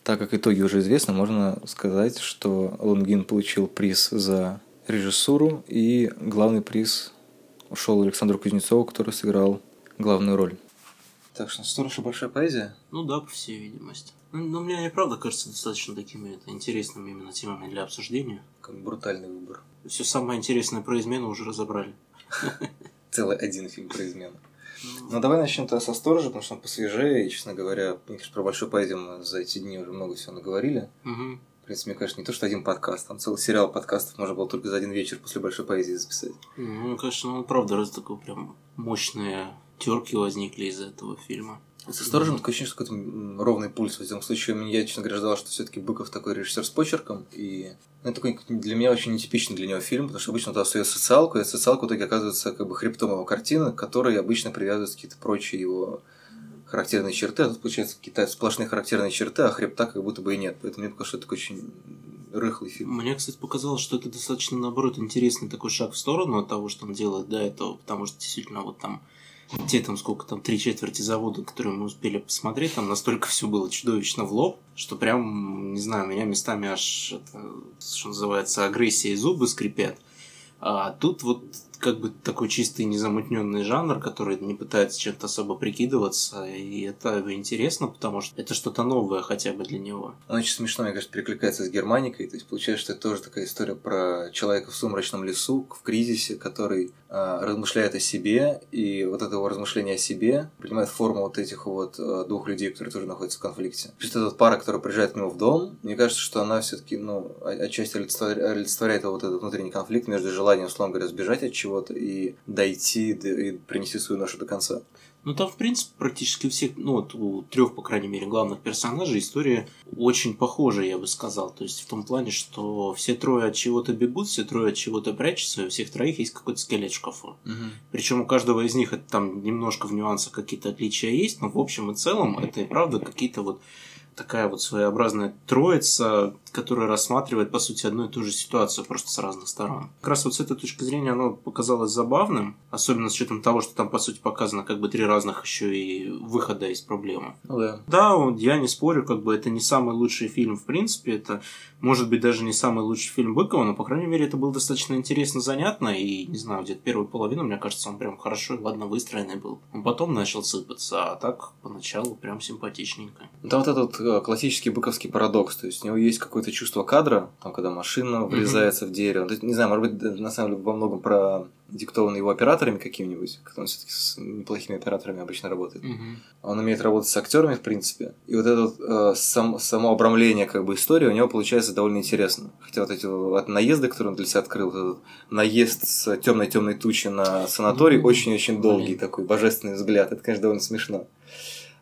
Так как итоги уже известны, можно сказать, что Лунгин получил приз за режиссуру, и главный приз ушел Александру Кузнецову, который сыграл главную роль. Так что «Сторож» и «Большая поэзия»? Ну да, по всей видимости. Ну, но мне и правда кажется достаточно такими это, интересными именно темами для обсуждения. Как брутальный выбор. Все самое интересное про измену уже разобрали. Целый один фильм про измену. Ну, давай начнем тогда со сторожа, потому что он посвежее, и, честно говоря, мне кажется, про большую поэзию за эти дни уже много всего наговорили. Угу. В принципе, мне кажется, не то, что один подкаст, там целый сериал подкастов можно было только за один вечер после большой поэзии записать. Ну, конечно, ну, правда, раз такой прям мощные терки возникли из этого фильма. Со сторожем такое ощущение, что какой-то ровный пульс. В этом случае я, честно говоря, ждал, что все-таки Быков такой режиссер с почерком. И ну, это такой для меня очень нетипичный для него фильм, потому что обычно он остается социалку, и социалка в итоге оказывается как бы хребтом его картины, к которой обычно привязываются какие-то прочие его характерные черты, а тут получается какие-то сплошные характерные черты, а хребта как будто бы и нет. Поэтому мне показалось, что это такой очень рыхлый фильм. Мне, кстати, показалось, что это достаточно, наоборот, интересный такой шаг в сторону от того, что он делает до этого, потому что действительно вот там те там сколько там, три четверти завода, которые мы успели посмотреть, там настолько все было чудовищно в лоб, что прям, не знаю, меня местами аж, это, что называется, агрессия и зубы скрипят. А тут вот как бы такой чистый незамутненный жанр, который не пытается чем-то особо прикидываться, и это интересно, потому что это что-то новое хотя бы для него. Он очень смешно, мне кажется, перекликается с Германикой, то есть получается, что это тоже такая история про человека в сумрачном лесу, в кризисе, который э, размышляет о себе, и вот это его размышление о себе принимает форму вот этих вот э, двух людей, которые тоже находятся в конфликте. То есть эта пара, которая приезжает к нему в дом, мне кажется, что она все-таки, ну, отчасти олицетворяет вот этот внутренний конфликт между желанием, условно говоря, сбежать от чего-то и дойти и принести свою ношу до конца. Ну, там, в принципе, практически у всех, ну, вот у трех, по крайней мере, главных персонажей история очень похожа, я бы сказал. То есть, в том плане, что все трое от чего-то бегут, все трое от чего-то прячутся, и у всех троих есть какой-то скелет в шкафу. Угу. Причем у каждого из них это там немножко в нюансах какие-то отличия есть, но в общем и целом это и правда какие-то вот такая вот своеобразная троица, которая рассматривает, по сути, одну и ту же ситуацию, просто с разных сторон. Как раз вот с этой точки зрения оно показалось забавным, особенно с учетом того, что там, по сути, показано как бы три разных еще и выхода из проблемы. Ну да. Да, я не спорю, как бы это не самый лучший фильм, в принципе, это может быть даже не самый лучший фильм Быкова, но, по крайней мере, это было достаточно интересно, занятно, и, не знаю, где-то первую половину, мне кажется, он прям хорошо и ладно выстроенный был. Он потом начал сыпаться, а так поначалу прям симпатичненько. Да, вот этот э, классический быковский парадокс, то есть у него есть какое-то чувство кадра, там, когда машина врезается mm-hmm. в дерево. Не знаю, может быть, на самом деле во многом про диктованы его операторами какими-нибудь, как он все-таки с неплохими операторами обычно работает. Mm-hmm. Он умеет работать с актерами, в принципе. И вот это вот, э, сам, само обрамление как бы истории у него получается довольно интересно. Хотя вот эти вот наезды, которые он для себя открыл, вот этот наезд с темной темной тучи на санаторий, очень-очень mm-hmm. долгий mm-hmm. такой божественный взгляд. Это, конечно, довольно смешно.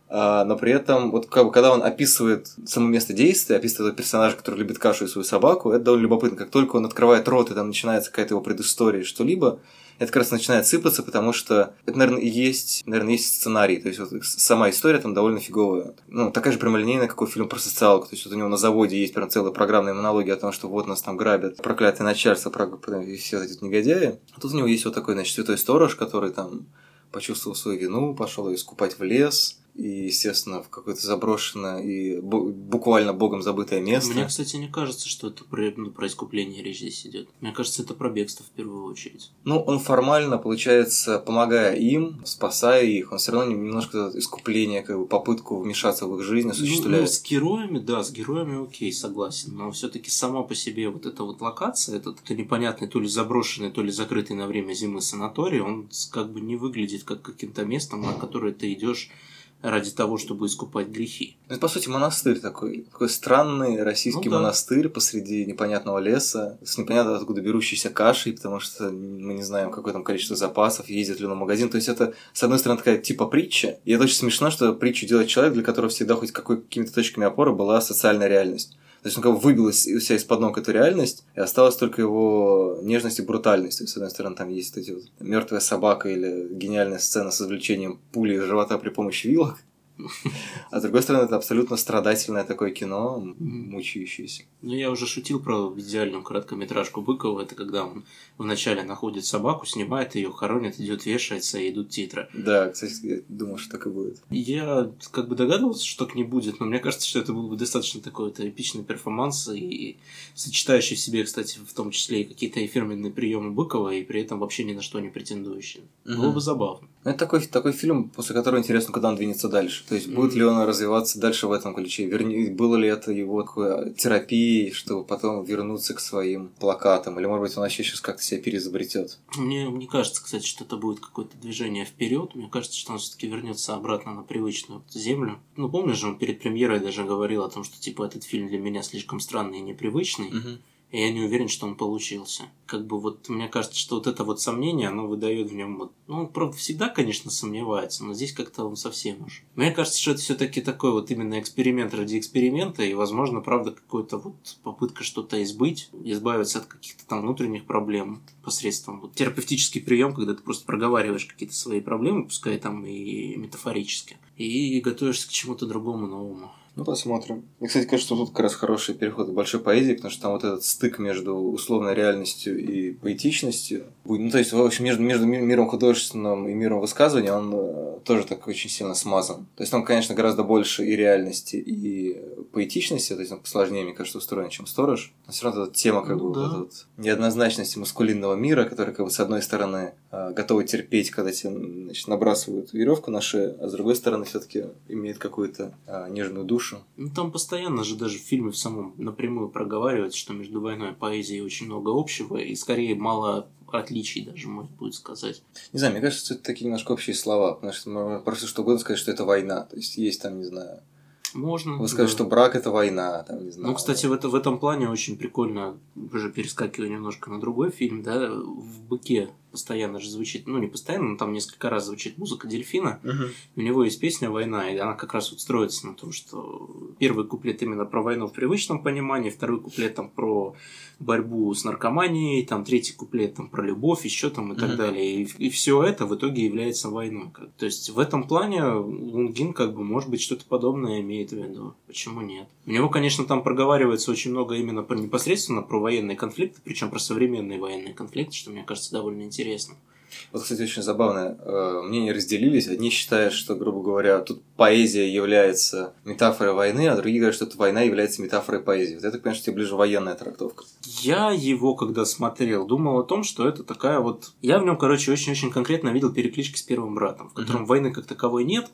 А, но при этом, вот как бы, когда он описывает само место действия, описывает этого персонажа, который любит кашу и свою собаку, это довольно любопытно. Как только он открывает рот, и там начинается какая-то его предыстория, что-либо, это как раз начинает сыпаться, потому что это, наверное, есть, наверное, есть сценарий. То есть вот сама история там довольно фиговая. Ну, такая же прямолинейная, как у фильма про социалку. То есть вот у него на заводе есть прям целая программная монология о том, что вот нас там грабят, проклятое начальство, и все эти негодяи. А тут у него есть вот такой, значит, святой сторож, который там почувствовал свою вину, пошел ее искупать в лес, и, естественно, в какое-то заброшенное и буквально богом забытое место. Мне, кстати, не кажется, что это про, ну, про искупление речь здесь идет. Мне кажется, это про бегство в первую очередь. Ну, он формально, получается, помогая им, спасая их, он все равно немножко искупление, как бы попытку вмешаться в их жизнь осуществляет. Ну, ну, с героями, да, с героями окей, согласен. Но все-таки сама по себе вот эта вот локация, этот, это непонятный то ли заброшенный, то ли закрытый на время зимы санаторий, он как бы не выглядит как каким-то местом, на которое ты идешь ради того, чтобы искупать грехи. Это, по сути, монастырь такой. Такой странный российский ну, да. монастырь посреди непонятного леса, с непонятно откуда берущейся кашей, потому что мы не знаем, какое там количество запасов, ездит ли на магазин. То есть это, с одной стороны, такая типа притча, и это очень смешно, что притчу делает человек, для которого всегда хоть какой-то точками опоры была социальная реальность. То есть он как бы выбил себя из-под ног эту реальность, и осталась только его нежность и брутальность. То есть, с одной стороны, там есть эти вот мертвая собака или гениальная сцена с извлечением пули из живота при помощи вилок. А с другой стороны, это абсолютно страдательное такое кино, мучающееся. Ну, я уже шутил про идеальную короткометражку Быкова. Это когда он вначале находит собаку, снимает ее, хоронит, идет, вешается, и идут титры. Да, кстати, я думал, что так и будет. Я как бы догадывался, что так не будет, но мне кажется, что это был бы достаточно такой вот эпичный перформанс, и сочетающий в себе, кстати, в том числе и какие-то фирменные приемы Быкова, и при этом вообще ни на что не претендующие. Угу. Было бы забавно. Ну, это такой, такой фильм, после которого интересно, куда он двинется дальше. То есть, будет mm-hmm. ли он развиваться дальше в этом ключе? Верни, было ли это его такой терапией, чтобы потом вернуться к своим плакатам? Или, может быть, он вообще сейчас как-то себя переизобретет? Мне не кажется, кстати, что это будет какое-то движение вперед. Мне кажется, что он все-таки вернется обратно на привычную землю. Ну, помнишь же, он перед премьерой даже говорил о том, что типа этот фильм для меня слишком странный и непривычный. Mm-hmm и я не уверен, что он получился. Как бы вот мне кажется, что вот это вот сомнение, оно выдает в нем вот... Ну, он, правда, всегда, конечно, сомневается, но здесь как-то он совсем уж. Мне кажется, что это все-таки такой вот именно эксперимент ради эксперимента, и, возможно, правда, какой-то вот попытка что-то избыть, избавиться от каких-то там внутренних проблем посредством вот терапевтический прием, когда ты просто проговариваешь какие-то свои проблемы, пускай там и метафорически, и готовишься к чему-то другому новому. Ну, посмотрим. И, кстати, кажется, что тут как раз хороший переход к большой поэзии, потому что там вот этот стык между условной реальностью и поэтичностью. Ну, то есть, в общем, между, между миром художественным и миром высказывания он э, тоже так очень сильно смазан. То есть, там, конечно, гораздо больше и реальности, и поэтичности, то есть, он посложнее, мне кажется, устроен, чем сторож. Но все равно эта тема, как ну, бы, да. вот эта вот неоднозначности маскулинного мира, который, как бы, с одной стороны, э, готовы терпеть, когда тебе значит, набрасывают веревку на шею, а с другой стороны, все-таки имеет какую-то а, нежную душу душу. Ну, там постоянно же даже в фильме в самом напрямую проговаривается, что между войной и поэзией очень много общего, и скорее мало отличий даже, можно будет сказать. Не знаю, мне кажется, это такие немножко общие слова, потому что можно просто что угодно сказать, что это война. То есть есть там, не знаю, можно. Вы скажете, да. что брак это война, там, не знаю. Ну, кстати, в, это, в этом плане очень прикольно, уже перескакивая немножко на другой фильм, да, в «Быке» постоянно же звучит, ну не постоянно, но там несколько раз звучит музыка дельфина. Uh-huh. У него есть песня Война, и она как раз вот строится на том, что первый куплет именно про войну в привычном понимании, второй куплет там про борьбу с наркоманией, там третий куплет там про любовь, еще там и так далее. И, и все это в итоге является войной. То есть в этом плане Лунгин как бы может быть что-то подобное имеет в виду. Почему нет? У него, конечно, там проговаривается очень много именно про непосредственно про военные конфликты, причем про современные военные конфликты, что мне кажется довольно интересно интересно. Вот, кстати, очень забавно. Э, мнения разделились. Одни считают, что, грубо говоря, тут поэзия является метафорой войны, а другие говорят, что тут война является метафорой поэзии. Вот это, конечно, тебе ближе военная трактовка. Я его, когда смотрел, думал о том, что это такая вот... Я в нем, короче, очень-очень конкретно видел переклички с первым братом, в котором mm-hmm. войны как таковой нет,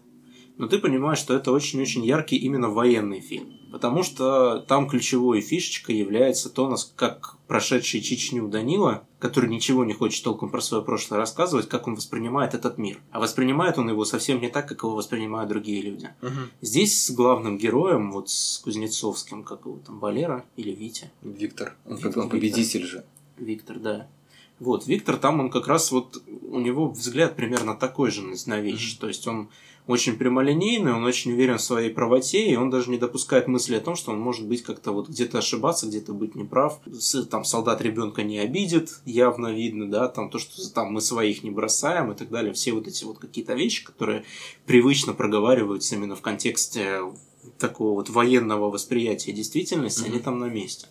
но ты понимаешь, что это очень-очень яркий именно военный фильм. Потому что там ключевой фишечкой является то, как прошедший Чечню Данила, который ничего не хочет толком про свое прошлое рассказывать, как он воспринимает этот мир. А воспринимает он его совсем не так, как его воспринимают другие люди. Угу. Здесь с главным героем, вот с Кузнецовским, как его там, Валера или Витя? Виктор. Он, Виктор, он победитель же. Виктор, да. Вот, Виктор там, он как раз вот, у него взгляд примерно такой же на вещи. Mm-hmm. То есть он очень прямолинейный, он очень уверен в своей правоте, и он даже не допускает мысли о том, что он может быть как-то вот где-то ошибаться, где-то быть неправ. Там солдат ребенка не обидит, явно видно, да, там то, что там мы своих не бросаем и так далее. Все вот эти вот какие-то вещи, которые привычно проговариваются именно в контексте такого вот военного восприятия действительности, mm-hmm. они там на месте.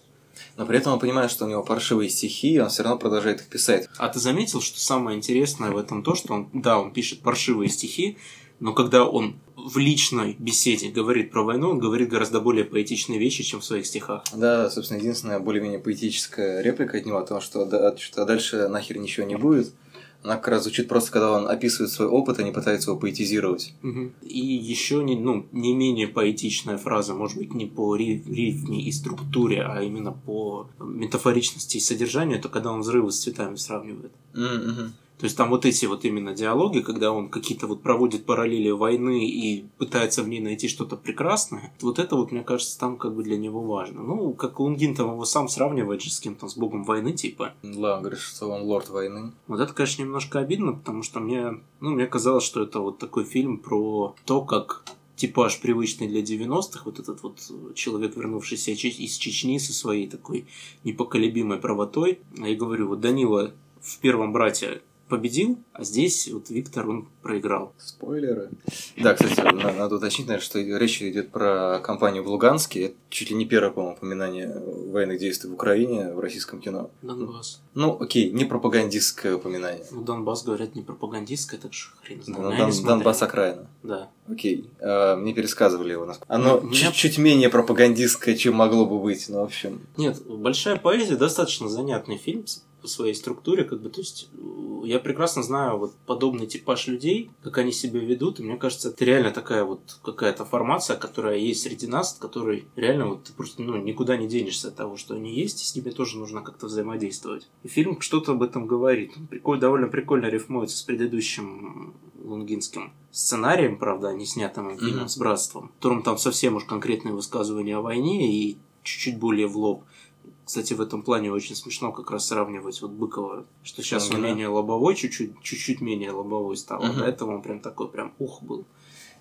Но при этом он понимает, что у него паршивые стихи, и он все равно продолжает их писать. А ты заметил, что самое интересное в этом то, что он, да, он пишет паршивые стихи, но когда он в личной беседе говорит про войну, он говорит гораздо более поэтичные вещи, чем в своих стихах. Да, собственно, единственная более-менее поэтическая реплика от него о том, что, да, что дальше нахер ничего не будет. Она как раз звучит просто, когда он описывает свой опыт, а не пытается его поэтизировать. Угу. И еще не, ну, не менее поэтичная фраза, может быть, не по рифме и структуре, а именно по метафоричности и содержанию, это когда он взрывы с цветами сравнивает. Угу. То есть там вот эти вот именно диалоги, когда он какие-то вот проводит параллели войны и пытается в ней найти что-то прекрасное, вот это вот, мне кажется, там как бы для него важно. Ну, как Лунгин там его сам сравнивает же с кем-то, с богом войны, типа. Да, говорит, что он лорд войны. Вот это, конечно, немножко обидно, потому что мне, ну, мне казалось, что это вот такой фильм про то, как типаж привычный для 90-х, вот этот вот человек, вернувшийся из Чечни со своей такой непоколебимой правотой. Я говорю, вот Данила в первом брате победил, а здесь вот Виктор, он проиграл. Спойлеры. Да, кстати, надо, уточнить, наверное, что речь идет про кампанию в Луганске. Это чуть ли не первое, по-моему, упоминание военных действий в Украине в российском кино. Донбасс. Ну, окей, не пропагандистское упоминание. Ну, Донбасс, говорят, не пропагандистское, так что хрен знает. Но я не Дон-. Донбасс окраина. Да. Окей. А, мне пересказывали его. Оно Ну, меня- чуть-чуть менее пропагандистское, чем могло бы быть. Ну, в общем. Нет, большая поэзия достаточно занятный фильм по своей структуре, как бы, то есть э, я прекрасно знаю вот подобный типаж людей, как они себя ведут, и мне кажется, это реально такая вот какая-то формация, которая есть среди нас, от которой реально вот ты просто ну, никуда не денешься от того, что они есть, и с ними тоже нужно как-то взаимодействовать. И фильм что-то об этом говорит. Он приколь- довольно прикольно рифмуется с предыдущим лунгинским сценарием, правда, а не снятым фильмом Мгм. с братством, в котором там совсем уж конкретные высказывания о войне и чуть-чуть более в лоб. Кстати, в этом плане очень смешно как раз сравнивать вот Быкова, что сейчас он менее лобовой, чуть-чуть, чуть-чуть менее лобовой стал. Мгм. до этого он прям такой прям ух был.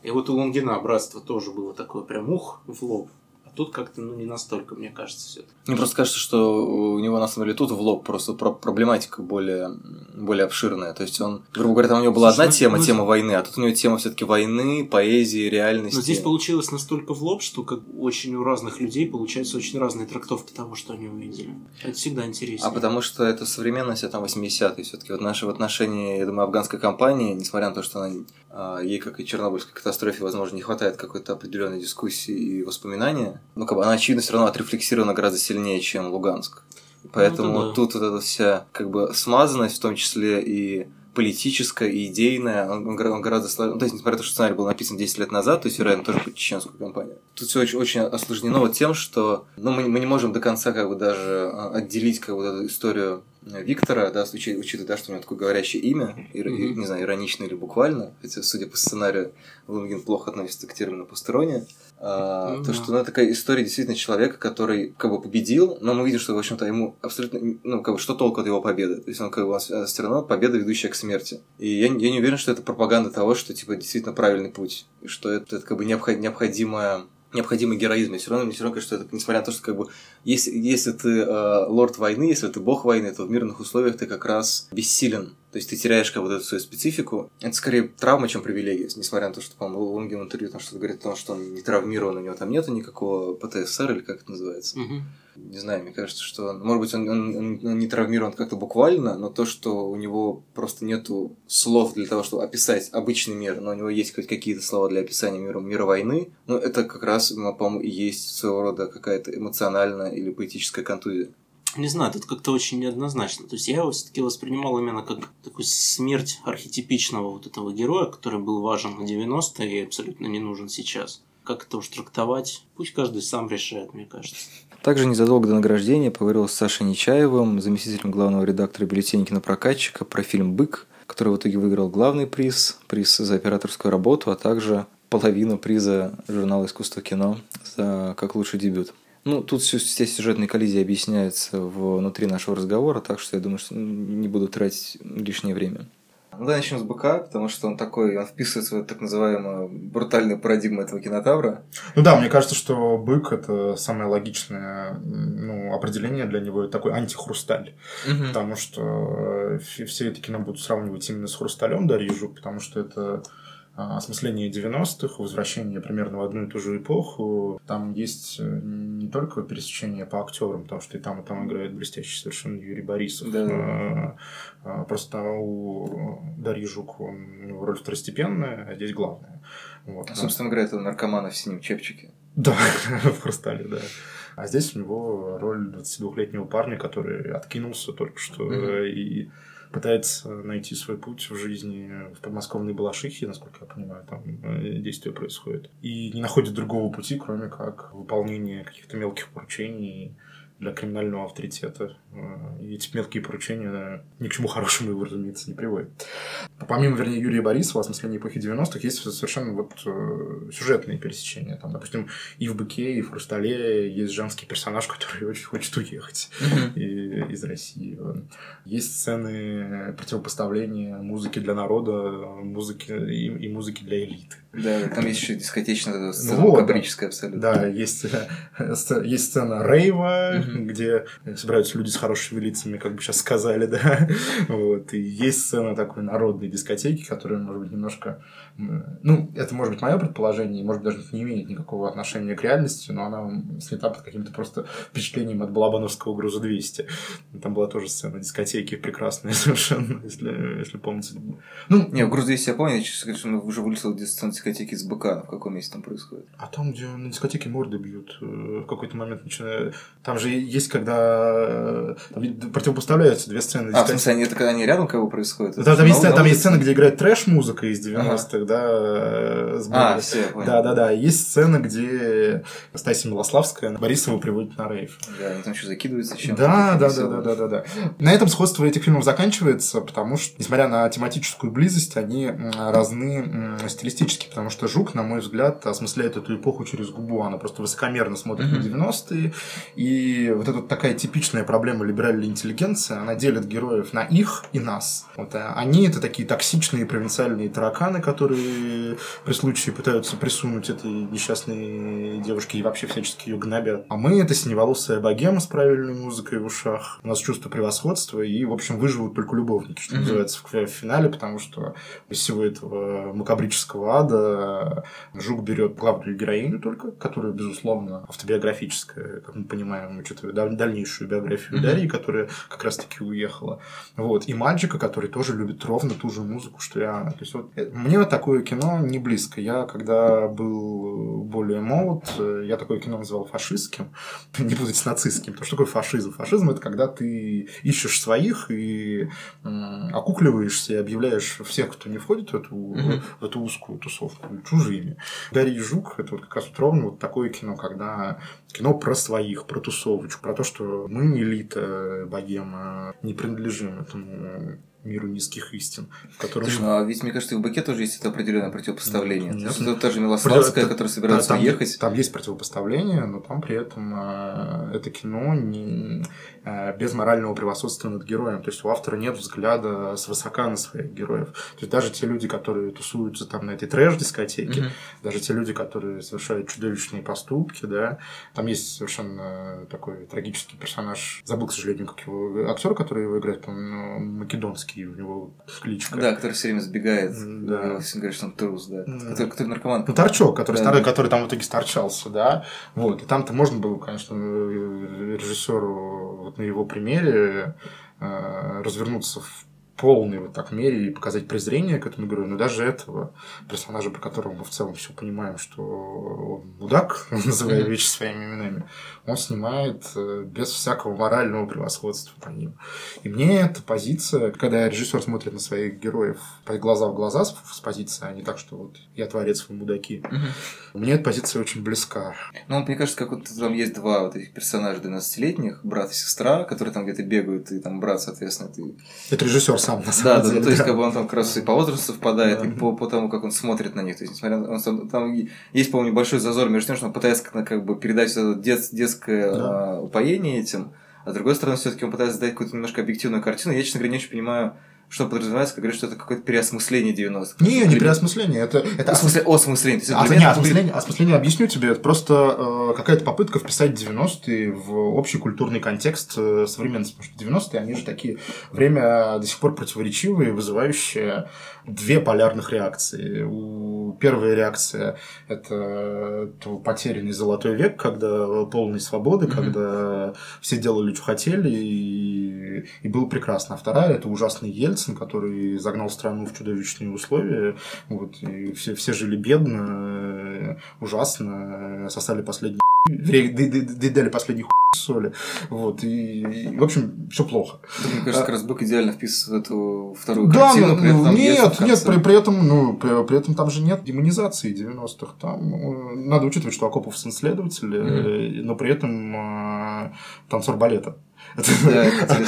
И вот у Лунгина братство тоже было такое прям ух в лоб. Тут как-то ну не настолько, мне кажется, все Мне просто кажется, что у него на самом деле тут в лоб просто про- проблематика более, более обширная. То есть он, грубо говоря, там у него была Слушай, одна ну- тема, ну- тема войны, а тут у него тема все-таки войны, поэзии, реальности. Но здесь получилось настолько в лоб, что как очень у разных людей получаются очень разные трактовки того, что они увидели. Это всегда интересно. А потому что это современность, а там 80-е все-таки. Вот наши в отношении, я думаю, афганской компании, несмотря на то, что она, ей, как и Чернобыльской катастрофе, возможно, не хватает какой-то определенной дискуссии и воспоминания, ну, как бы она, очевидно, все равно отрефлексирована гораздо сильнее, чем Луганск. Поэтому Ну, да. тут вот эта вся, как бы, смазанность, в том числе и политическая, и идейная, он, он гора- он гораздо сложнее. Ну, то есть, несмотря на то, что сценарий был написан 10 лет назад, то есть, вероятно, тоже под чеченскую компанию. Тут все очень, очень осложнено вот тем, что ну, мы, мы не можем до конца как бы даже а, отделить как бы, эту историю Виктора, да, учи- учитывая, да, что у него такое говорящее имя, и, Мгм. не знаю, иронично или буквально, хотя, судя по сценарию, Лунгин плохо относится к термину постерония, а, Ну то, что ну, это такая история действительно человека, который как бы победил, но мы видим, что, в общем-то, ему абсолютно, ну, как бы, что толку от его победы? То есть он как бы все равно победа, ведущая к смерти. И я, не- я не уверен, что это пропаганда того, что, типа, действительно правильный путь, и что это, это как бы необход- необходимая необходимый героизм. И все равно, мне все равно кажется, что это, несмотря на то, что как бы, если, если ты э, лорд войны, если ты бог войны, то в мирных условиях ты как раз бессилен. То есть ты теряешь как вот эту свою специфику. Это скорее травма, чем привилегия. Несмотря на то, что, по-моему, Лунгин в интервью там что-то говорит о том, что он не травмирован, у него там нету никакого ПТСР или как это называется. Мгм. Не знаю, мне кажется, что, может быть, он, он- он- он не травмирован как-то буквально, но то, что у него просто нету слов для того, чтобы описать обычный мир, но у него есть хоть какие-то слова для описания мира, мира войны, ну, это как раз, по-моему, и есть своего рода какая-то эмоциональная или поэтическая контузия. Не знаю, тут как-то очень неоднозначно. То есть я его все-таки воспринимал именно как такую смерть архетипичного вот этого героя, который был важен на 90-е и абсолютно не нужен сейчас. Как это уж трактовать? Пусть каждый сам решает, мне кажется. Также незадолго до награждения поговорил с Сашей Нечаевым, заместителем главного редактора бюллетеня кинопрокатчика, про фильм «Бык», который в итоге выиграл главный приз, приз за операторскую работу, а также половину приза журнала «Искусство кино» за как лучший дебют. Ну, тут все, все сюжетные коллизии объясняются внутри нашего разговора, так что я думаю, что не буду тратить лишнее время. Ну, давай начнем с БК, потому что он такой, он вписывается в так называемую брутальную парадигму этого кинотавра. Ну да, мне кажется, что бык это самое логичное ну, определение для него это такой антихрусталь. Потому что э, все эти кино будут сравнивать именно с хрусталем Дарьи Жук, потому что это осмысление 90-х, возвращение примерно в одну и ту же эпоху. Там есть э, не только пересечение по актерам, потому что и там, и там играет блестящий совершенно Юрий Борисов. Да. А, а, Просто у Дарьи Жук он, роль второстепенная, а здесь главная. Вот. А, собственно, играет этого наркомана в синем чепчике. Да, в хрустале, да. А здесь у него роль 22-летнего парня, который откинулся только что э, и пытается найти свой путь в жизни в подмосковной Балашихе, насколько я понимаю, там э, действие происходит. И не находит другого пути, кроме как выполнение каких-то мелких поручений для криминального авторитета. Э, И эти мелкие поручения ни к чему хорошему его, разумеется, не приводят. Помимо, вернее, Юрия Борисова, осмысления эпохи 90-х, есть совершенно вот э, сюжетные пересечения. Там, допустим, и в «Быке», и в «Хрустале» есть женский персонаж, который очень хочет уехать. И из России. Есть сцены противопоставления музыки для народа музыки и, и музыки для элиты. Да, там есть еще дискотечная сцена, Вот, кабрическая абсолютно. Да, есть, э, есть сцена рейва, Мгм. где собираются люди с хорошими лицами, как бы сейчас сказали, да. Вот. И есть сцена такой народной дискотеки, которая, может быть, немножко... Ну, это может быть мое предположение, может быть, даже не имеет никакого отношения к реальности, но она снята под каким-то просто впечатлением от Балабановского груза 200. Там была тоже сцена дискотеки прекрасная совершенно, если, если помните. Ну, Не, в груз 200 я помню, я честно говоря, что мы уже вылетел где сцена дискотеки с БК, в каком месте там происходит. А там, где на дискотеке морды бьют, э, в какой-то момент начинают... Там же есть, когда... э, Там противопоставляются две сцены А, в дискотеки. смысле, они, это когда они рядом как бы происходят? Да, там, есть, там есть сцена, где играет трэш-музыка из 90-х, да, э, с А, все, понял. Да, да, да. Есть сцена, где Стасия Милославская Борисова приводит на рейв. Да, они там что, закидываются чем-то? Да, да, да, да, да, да, да. На этом сходство этих фильмов заканчивается, потому что, несмотря на тематическую близость, они разны стилистически, потому что Жук, на мой взгляд, осмысляет эту эпоху через губу, она просто высокомерно смотрит на 90-е, и вот эта такая типичная проблема либеральной интеллигенции, она делит героев на их и нас. Вот, а они это такие токсичные провинциальные тараканы, которые при случае пытаются присунуть этой несчастной девушке и вообще всячески ее гнобят. А мы это синеволосая богема с правильной музыкой в ушах. У нас чувство превосходства, и, в общем, выживут только любовники, что называется, в, финале, потому что из всего этого макабрического ада Жук берет главную героиню только, которая, безусловно, автобиографическая, как мы понимаем, учитывая даль- дальнейшую биографию Мгм. Дарьи, которая как раз-таки уехала. Вот. И мальчика, который тоже любит ровно ту же музыку, что и она. То есть вот э, мне вот такое кино не близко. Я, когда был более молод, э, я такое кино называл фашистским. Не путать с нацистским. Потому что такое фашизм? Фашизм – это когда ты ищешь своих и окукливаешься и объявляешь всех, кто не входит в эту, в эту узкую тусовку, чужими. Дарья Жук – это вот как раз вот ровно вот такое кино, когда кино про своих, про тусовочку, про то, что мы не элита, богема, не принадлежим этому миру низких истин, в котором... Слушай, ну, а ведь, мне кажется, и в Баке тоже есть это определенное противопоставление. Нет, То есть та же Милославская, Против- которая собирается там, уехать. Там есть противопоставление, но там при этом э, это кино не, э, без морального превосходства над героем. То есть у автора нет взгляда свысока на своих героев. То есть даже те люди, которые тусуются там на этой трэш-дискотеке, Мгм. даже те люди, которые совершают чудовищные поступки, да, там есть совершенно такой трагический персонаж. Забыл, к сожалению, как его актер, который его играет, по-моему, македонский, у него кличка. Да, который все время сбегает. Да. Да. Все говорят, что он трус, да. М. Который, который наркоман. Ну, торчок, который, Да. старый, который там в итоге сторчался, да. Вот. И там-то можно было, конечно, режиссеру вот на его примере э, развернуться в полной вот так мере и показать презрение к этому герою, но даже этого персонажа, про которого мы в целом все понимаем, что он мудак, называя вещи своими именами, он снимает э, без всякого морального превосходства по ним. И мне эта позиция, когда режиссер смотрит на своих героев глаза в глаза с, с позиции, а не так, что вот я творец, вы мудаки, мне эта позиция очень близка. Ну, мне кажется, как вот там есть два вот этих персонажа 12-летних, брат и сестра, которые там где-то бегают, и там брат, соответственно, ты... Это режиссер сам, на Да, самом да, деле. то есть да. как бы он там как раз и по возрасту совпадает, и Да. по, по тому, как он смотрит на них. То есть, несмотря на он там есть, по-моему, небольшой зазор между тем, что он пытается как, как бы передать это дет- детское Да. а, упоение этим, а с другой стороны, все-таки он пытается дать какую-то немножко объективную картину. Я, честно говоря, не очень понимаю, что подразумевается, как говорят, что это какое-то переосмысление 90-х. Не, не переосмысление, это... это В смысле, осмысление. То есть, А, для не, это были- осмысление, осмысление объясню тебе. Это просто э, какая-то попытка вписать 90-е в общий культурный контекст э, современности. Потому что 90-е, они же такие время до сих пор противоречивые, вызывающие две полярных реакции. У первая реакция – это то потерянный золотой век, когда полной свободы, Мгм. когда все делали, что хотели, и, и было прекрасно. А вторая – это ужасный Ельцин, который загнал страну в чудовищные условия, вот, и все, все жили бедно, ужасно, сосали последний дали последний хуй соли. Вот, и, и, в общем, все плохо. Так, мне кажется, как раз Бык идеально вписывается в эту вторую Да, картину. ну, этом там есть нет, нет, при, при этом, ну, при, при этом там же нет демонизации 90-х. Там э, надо учитывать, что Акопов сын следователь, э, но при этом э, танцор балета. Да, это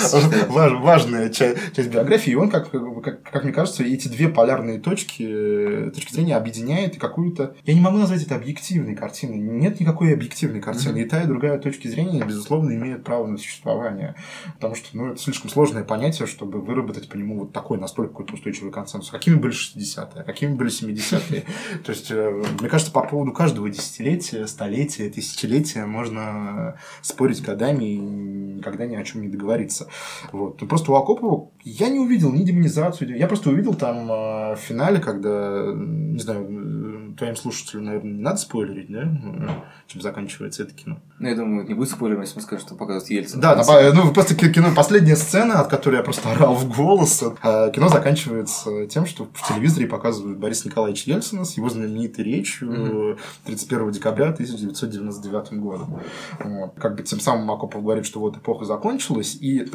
важная ча- часть биографии. И он, как, как, как мне кажется, эти две полярные точки, э, точки зрения объединяет и какую-то... Я не могу назвать это объективной картиной. Нет никакой объективной картины. И та, и другая точки зрения, безусловно, имеют право на существование. Потому что ну, это слишком сложное понятие, чтобы выработать по нему вот такой настолько какой-то устойчивый консенсус. Какими были 60-е, какими были 70-е. То есть, э, мне кажется, по поводу каждого десятилетия, столетия, тысячелетия можно спорить годами и никогда ни о чем не договориться. Вот. Ну, просто у Акопова я не увидел ни демонизацию, я просто увидел там э, в финале, когда, не знаю, твоим слушателям, наверное, не надо спойлерить, да, чем заканчивается это кино. Ну, я думаю, не будет спойлером, если мы скажем, что показывает Ельцин. Да, ну просто ки- кино, последняя сцена, от которой я просто орал в голос, э, кино заканчивается тем, что в телевизоре показывают Бориса Николаевича Ельцина с его знаменитой речью 31 декабря 1999 года. Как бы тем самым Акопов говорит, что вот эпоха закончилась, и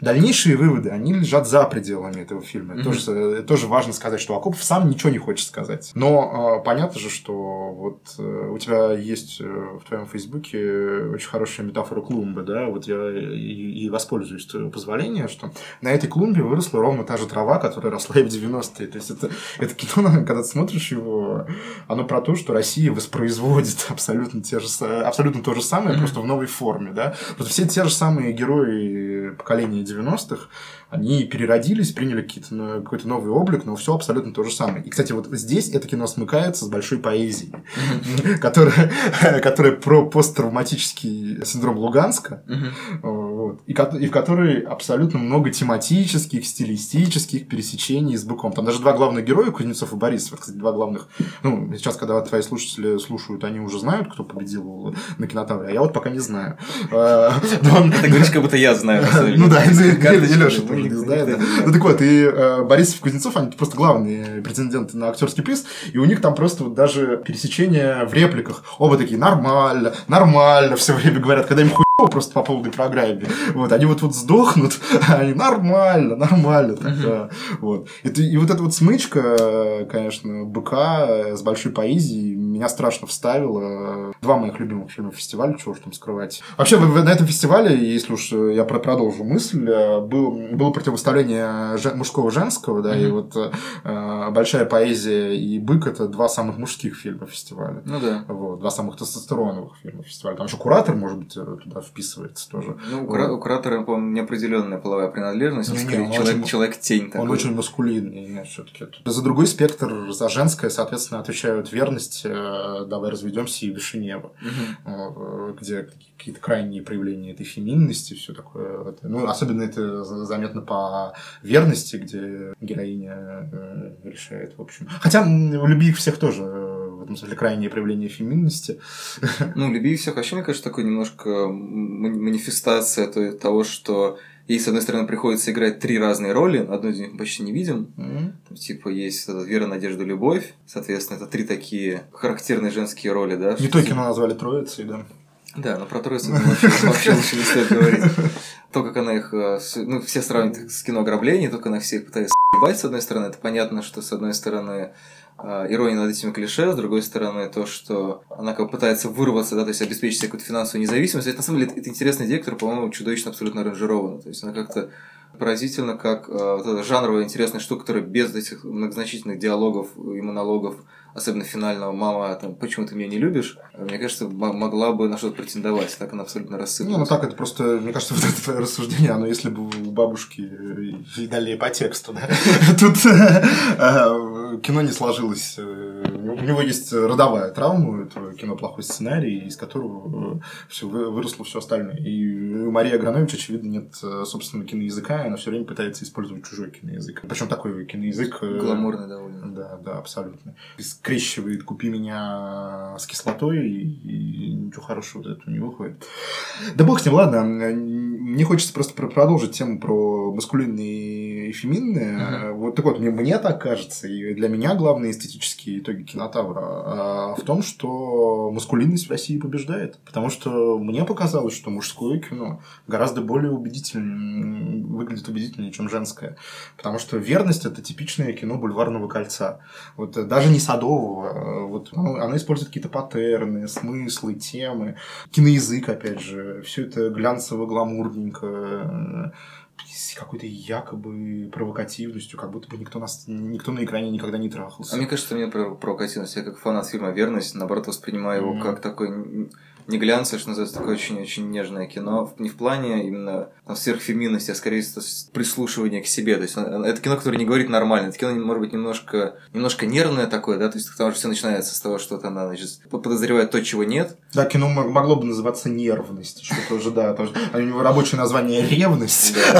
дальнейшие выводы, они лежат за пределами этого фильма. Тоже, э, тоже важно сказать, что Акопов сам ничего не хочет сказать. Но э, понятно же, что вот э, у тебя есть э, в твоем фейсбуке очень хорошая метафора клумбы, да, вот я и, и воспользуюсь твоего позволения, что на этой клумбе выросла ровно та же трава, которая росла и в 90-е. То есть это, это кино, когда ты смотришь его, оно про то, что Россия воспроизводит абсолютно, те же, абсолютно то же самое, просто в новой форме, да. Просто все те же самые герои поколения 90-х, они переродились, приняли какие-то, ну, какой-то новый облик, но все абсолютно то же самое. И, кстати, вот здесь это кино смыкается с большой поэзией, которая, которая про посттравматический синдром Луганска, вот, и, и в которой абсолютно много тематических, стилистических пересечений с быком. Там даже два главных героя, Кузнецов и Борисов, это, кстати, два главных... Ну, сейчас, когда твои слушатели слушают, они уже знают, кто победил на кинотавре, а я вот пока не знаю. Он- Ты говоришь, как будто я знаю. ну да, и Леша тоже не- знает. Ну так вот, и э, Борисов и Кузнецов, они просто главные претенденты на актерский приз, и у них там просто даже пересечение в репликах. Оба такие, нормально, нормально, все время говорят, когда им хуево просто по полной программе. Вот, они вот вот сдохнут, а они нормально, нормально. Так, да. вот. И, и вот эта вот смычка, э, конечно, быка э, с большой поэзией меня страшно вставила. Два моих любимых фильма фестиваля, чего уж там скрывать. Вообще, на этом фестивале, если уж э, я про- продолжу мысль, э, был, было противостояние жен- мужского-женского, да, и вот э, большая поэзия и бык это два самых мужских фильма фестиваля. Ну да. Вот, два самых тестостероновых фильма фестиваля. Там еще куратор, может быть, э, туда вписывается тоже. Ну, у, кура- у куратора, по-моему, неопределенная половая принадлежность. Не-не, скорее человек, очень- человек-тень такой. Он очень маскулинный, все-таки. За другой спектр, за женское, соответственно, отвечают верность, э, давай разведемся и Вишенева, Мгм. э, где какие-то крайние проявления этой феминности, все такое. Ну, особенно это за- заметно по верности, где героиня э, решает, в общем. Хотя м, люби их всех тоже э, в этом смысле крайние проявления феминности. Ну, «Люби всех» вообще, мне кажется, такой немножко манифестация то- того, что ей, с одной стороны, приходится играть три разные роли, одну из них мы почти не видим. М. Там, типа, есть эта вера, надежда, любовь. Соответственно, это три такие характерные женские роли, да? Не то кино назвали Троицей, да. Да, но про Троицу вообще, лучше не стоит говорить. То, как она их... э, Ну, все сравнивают с кино ограбление, то, как она всех пытается ебать, с одной стороны. Это понятно, что, с одной стороны, э, ирония над этими клише, с другой стороны, то, что она как бы пытается вырваться, да, то есть обеспечить себе какую-то финансовую независимость. Это, на самом деле, это интересный идея, которая, по-моему, чудовищно абсолютно аранжирована. То есть она как-то поразительно, как э, вот эта жанровая интересная штука, которая без этих многозначительных диалогов и монологов, особенно финального «мама, там, почему ты меня не любишь», э, мне кажется, могла бы на что-то претендовать. Так она абсолютно Не, рассыпалась. ну так это просто, мне кажется, вот это твое рассуждение, оно если бы у бабушки э, и далее по тексту, да. Тут э, кино не сложилось. Э, У него есть родовая травма, у этого кино плохой сценарий, из которого все выросло все остальное. И у Марии Агранович, очевидно, нет э, собственного киноязыка, и она все время пытается использовать чужой киноязык. Причем такой киноязык... э, Гламурный довольно. Да, да, абсолютно. И скрещивает «Купи меня» с кислотой, и, и ничего хорошего из этого не выходит. Да бог с ним, ладно. Мне хочется просто про- продолжить тему про маскулинные и феминное. Вот так вот, мне, мне так кажется, и для меня главные эстетические итоги кинотавра а, в том, что маскулинность в России побеждает. Потому что мне показалось, что мужское кино гораздо более убедительнее, выглядит убедительнее, чем женское. Потому что верность это типичное кино бульварного кольца. Вот даже не садового. Вот оно, оно использует какие-то паттерны, смыслы, темы, киноязык, опять же. Все это глянцево-гламурненько с какой-то якобы провокативностью, как будто бы никто, нас, никто на экране никогда не трахался. А мне кажется, мне про провокативность, я как фанат фильма «Верность», наоборот, воспринимаю его mm-hmm. как такой не глянцевое, что называется, такое очень-очень нежное кино. Не в плане именно там, сверхфеминности, а скорее прислушивания к себе. То есть это кино, которое не говорит нормально. Это кино, может быть, немножко, немножко нервное такое, да, то есть потому что все начинается с того, что там, она, значит, подозревает то, чего нет. Да, кино могло бы называться нервность, что тоже, да, тоже. У него рабочее название ревность.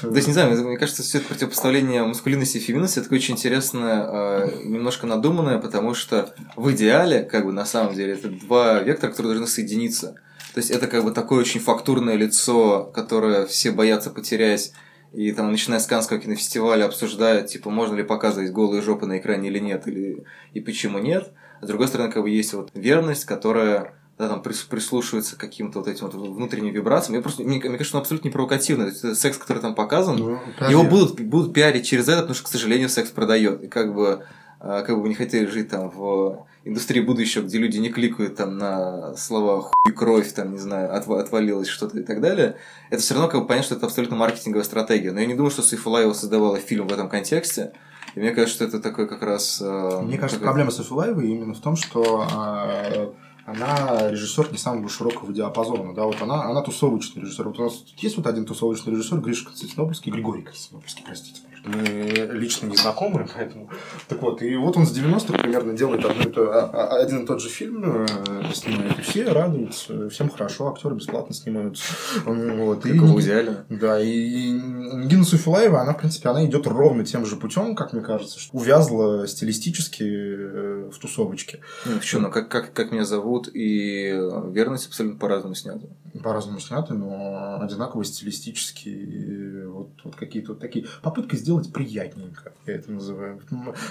То есть, не знаю, мне кажется, все это противопоставление маскулинности и феминности это очень интересное, а, немножко надуманное, потому что в идеале, как бы на самом самом деле. Это два вектора, которые должны соединиться. То есть это как бы такое очень фактурное лицо, которое все боятся потерять. И там, начиная с Канского кинофестиваля, обсуждают, типа, можно ли показывать голые жопы на экране или нет, или и почему нет. А с другой стороны, как бы есть вот верность, которая да, там прислушивается к каким-то вот этим вот внутренним вибрациям. Я просто, мне, мне кажется, он абсолютно не провокативный. Это секс, который там показан, ну, его будут, будут пиарить через это, потому что, к сожалению, секс продает. И как бы, как бы вы не хотели жить там в индустрии будущего, где люди не кликают там на слова хуй, кровь, там, не знаю, отв отвалилось что-то и так далее, это все равно как бы понятно, что это абсолютно маркетинговая стратегия. Но я не думаю, что Сайфулаева создавала фильм в этом контексте. И мне кажется, что это такой как раз... Э, мне кажется, как... проблема Сайфулаевой именно в том, что э, она режиссер не самого широкого диапазона, да, вот она, она тусовочный режиссер. Вот у нас тут есть вот один тусовочный режиссер, Гришка Константинопольский, Григорий Константинопольский, простите мы лично не знакомы, поэтому... Так вот, и вот он с 90-х примерно делает одно и то, а, а, один и тот же фильм, э, снимает, и все радуются, всем хорошо, актеры бесплатно снимаются. Вот, как и, в идеале. Да, и, Нина Суфилаева, она, в принципе, она идет ровно тем же путем, как мне кажется, что увязла стилистически э, в тусовочке. Ну, что, ну как, как, как меня зовут, и верность абсолютно по-разному сняты. По-разному сняты, но одинаково стилистически, вот, вот какие-то вот такие попытки сделать сделать приятненько, я это называю.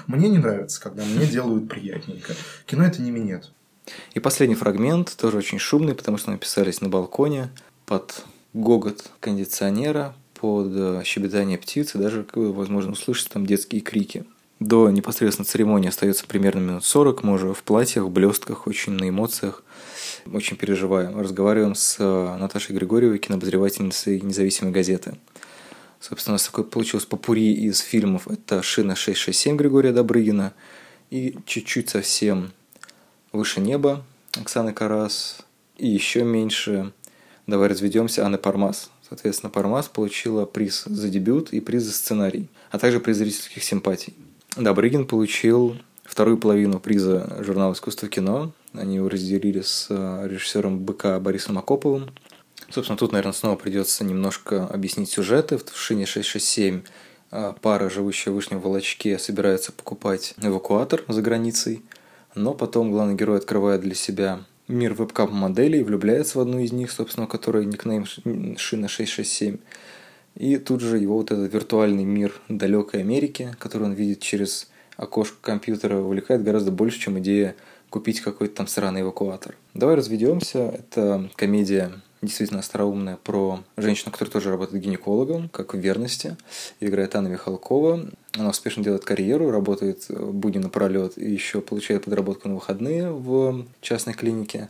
Мне не нравится, когда мне делают приятненько. Кино это не минет. И последний фрагмент, тоже очень шумный, потому что написались на балконе под гогот кондиционера, под э, щебетание птиц, и даже, возможно, услышать там детские крики. До непосредственно церемонии остается примерно минут 40, мы уже в платьях, в блестках, очень на эмоциях, очень переживаем. Разговариваем с э, Наташей Григорьевой, кинообозревательницей независимой газеты. Собственно, у нас такой получилось попури из фильмов. Это «Шина 667» Григория Добрыгина и чуть-чуть совсем «Выше неба» Оксаны Карас и еще меньше «Давай разведемся» Анны Пармас. Соответственно, Пармас получила приз за дебют и приз за сценарий, а также приз зрительских симпатий. Добрыгин получил вторую половину приза журнала «Искусство кино». Они его разделили с режиссером «БК» Борисом Акоповым. Собственно, тут, наверное, снова придется немножко объяснить сюжеты. В шине 667 а, пара, живущая в Вышнем Волочке, собирается покупать эвакуатор за границей, но потом главный герой открывает для себя мир вебкам-моделей, влюбляется в одну из них, собственно, которая никнейм Шина 667. И тут же его вот этот виртуальный мир далекой Америки, который он видит через окошко компьютера, увлекает гораздо больше, чем идея купить какой-то там сраный эвакуатор. Давай разведемся. Это комедия действительно остроумная про женщину, которая тоже работает гинекологом, как в «Верности». Играет Анна Михалкова. Она успешно делает карьеру, работает будни напролет и еще получает подработку на выходные в частной клинике.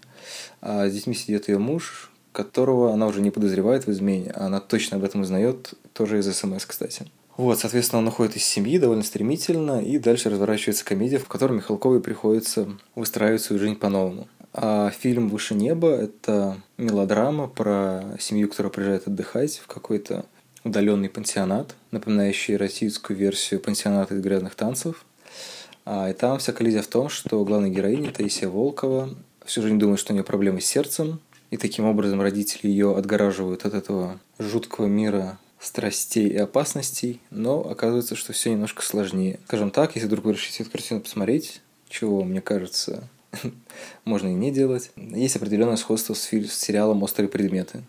А с детьми сидит ее муж, которого она уже не подозревает в измене, а она точно об этом узнает, тоже из СМС, кстати. Вот, соответственно, он уходит из семьи довольно стремительно, и дальше разворачивается комедия, в которой Михалковой приходится выстраивать свою жизнь по-новому. А фильм «Выше неба» — это мелодрама про семью, которая приезжает отдыхать в какой-то удаленный пансионат, напоминающий российскую версию пансионата из грязных танцев. А, и там вся коллизия в том, что главная героиня Таисия Волкова всю жизнь думает, что у нее проблемы с сердцем, и таким образом родители ее отгораживают от этого жуткого мира страстей и опасностей, но оказывается, что все немножко сложнее. Скажем так, если вдруг вы решите эту картину посмотреть, чего, мне кажется, можно и не делать. Есть определенное сходство с, с сериалом «Острые предметы».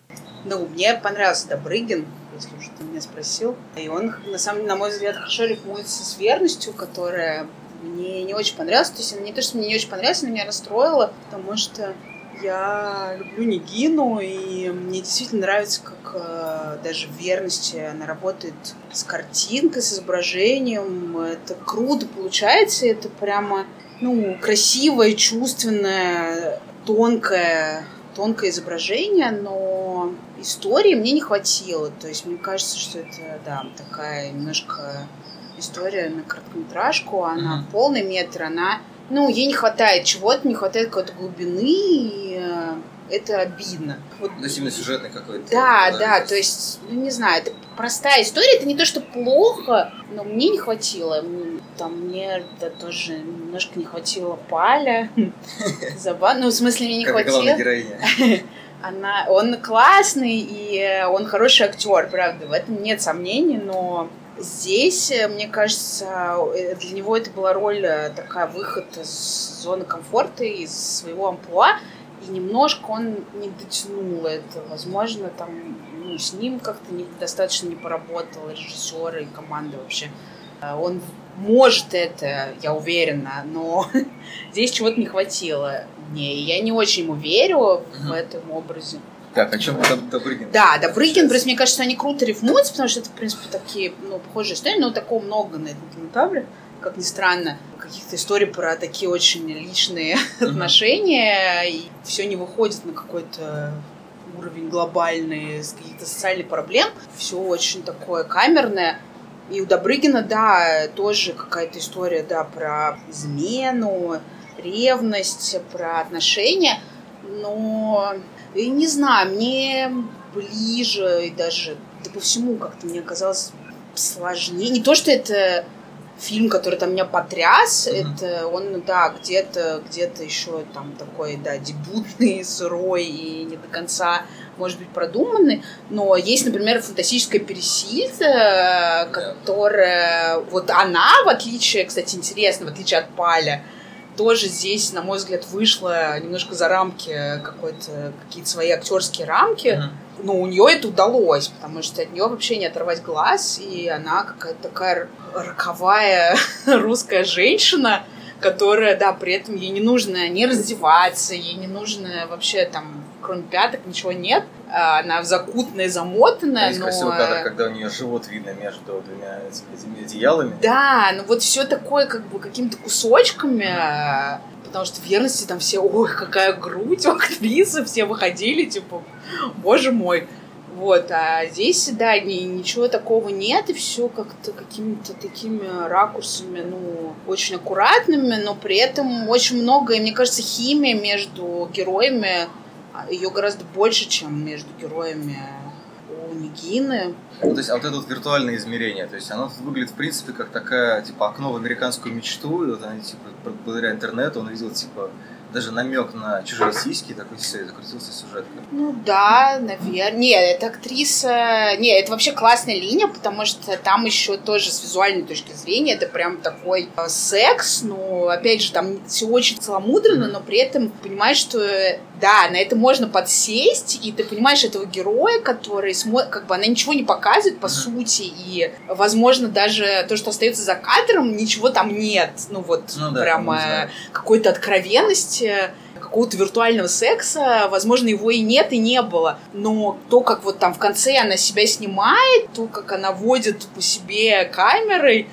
Ну, мне понравился Добрыгин, если уж ты меня спросил. И он, на самом на мой взгляд, хорошо рифмуется с верностью, которая мне не очень понравилась. То есть не то, что мне не очень понравилась, она меня расстроила, потому что я люблю Нигину, и мне действительно нравится, как э, даже в верности она работает с картинкой, с изображением. Это круто получается, это прямо ну, красивое, чувственное, тонкое, тонкое изображение, но истории мне не хватило. То есть мне кажется, что это, да, такая немножко история на короткометражку, она Мгм. полный метр, она, ну, ей не хватает чего-то, не хватает какой-то глубины, и э, это обидно. Вот есть именно сюжетный какой-то. да, да, то есть, ну, не знаю, это простая история, это не то, что плохо, но мне не хватило. Там мне да, тоже немножко не хватило Паля. Забавно. Ну, в смысле, мне не хватило. Она, он классный, и э, он хороший актер, правда, в этом нет сомнений, но здесь, э, мне кажется, э, для него это была роль э, такая выход из зоны комфорта, из своего амплуа, и немножко он не дотянул это. Возможно, там ну, с ним как-то недостаточно не поработал режиссер и команда вообще. Он может это, я уверена, но здесь чего-то не хватило мне. И я не очень ему верю в этом образе. Так, о чем Доб- Добрыгин? Да, Добрыгин, просто мне кажется, они круто рифмуются, потому что это, в принципе, такие, ну, похожие истории, но такого много на этом кинотавре, как ни странно. Каких-то историй про такие очень личные Мгм. отношения, и все не выходит на какой-то уровень глобальный, с каких-то социальных проблем. Все очень такое камерное. И у Добрыгина, да, тоже какая-то история, да, про измену, ревность, про отношения. Но, и не знаю, мне ближе и даже да по всему как-то мне казалось сложнее. Не то, что это фильм, который там меня потряс, Мгм. это он, да, где-то где-то еще там такой, да, дебютный, сырой и не до конца, может быть, продуманный. Но есть, например, фантастическая Пересильд, которая... Вот она, в отличие, кстати, интересно, в отличие от Паля, тоже здесь, на мой взгляд, вышла немножко за рамки какой-то, какие-то свои актерские рамки. Мгм. Но у нее это удалось, потому что от нее вообще не оторвать глаз, и она какая-то такая роковая русская женщина, которая, да, при этом ей не нужно не раздеваться, ей не нужно вообще там, кроме пяток, ничего нет. А Она закутанная, замотанная, Есть но... красивый кадр, когда у нее живот видно между двумя этими, одеялами. Да, ну вот все такое как бы какими-то кусочками, э, потому что в верности там все, ой, какая грудь у актрисы, все выходили, типа, боже мой. Вот, а здесь, да, ни- ничего такого нет, и все как-то какими-то такими ракурсами, ну, очень аккуратными, но при этом очень много, и мне кажется, химия между героями, ее гораздо больше, чем между героями у Нигины. Ну, то есть, а вот это вот виртуальное измерение, то есть оно выглядит, в принципе, как такая, типа, окно в американскую мечту, и вот они, типа, благодаря интернету он видел, типа, даже намек на чужие сиськи, такой все, и закрутился сюжетка. Ну да, наверное. Нет, это актриса... Не, это вообще классная линия, потому что там еще тоже с визуальной точки зрения это прям такой э, секс, но опять же там все очень целомудренно, но при этом понимаешь, что да, на это можно подсесть, и ты понимаешь этого героя, который смо- как бы она ничего не показывает по Мгм. сути, и возможно даже то, что остается за кадром, ничего там нет. Ну вот Ну да, прямо какой-то откровенности, какого-то виртуального секса, возможно, его и нет, и не было. Но то, как вот там в конце она себя снимает, то, как она водит по себе камерой,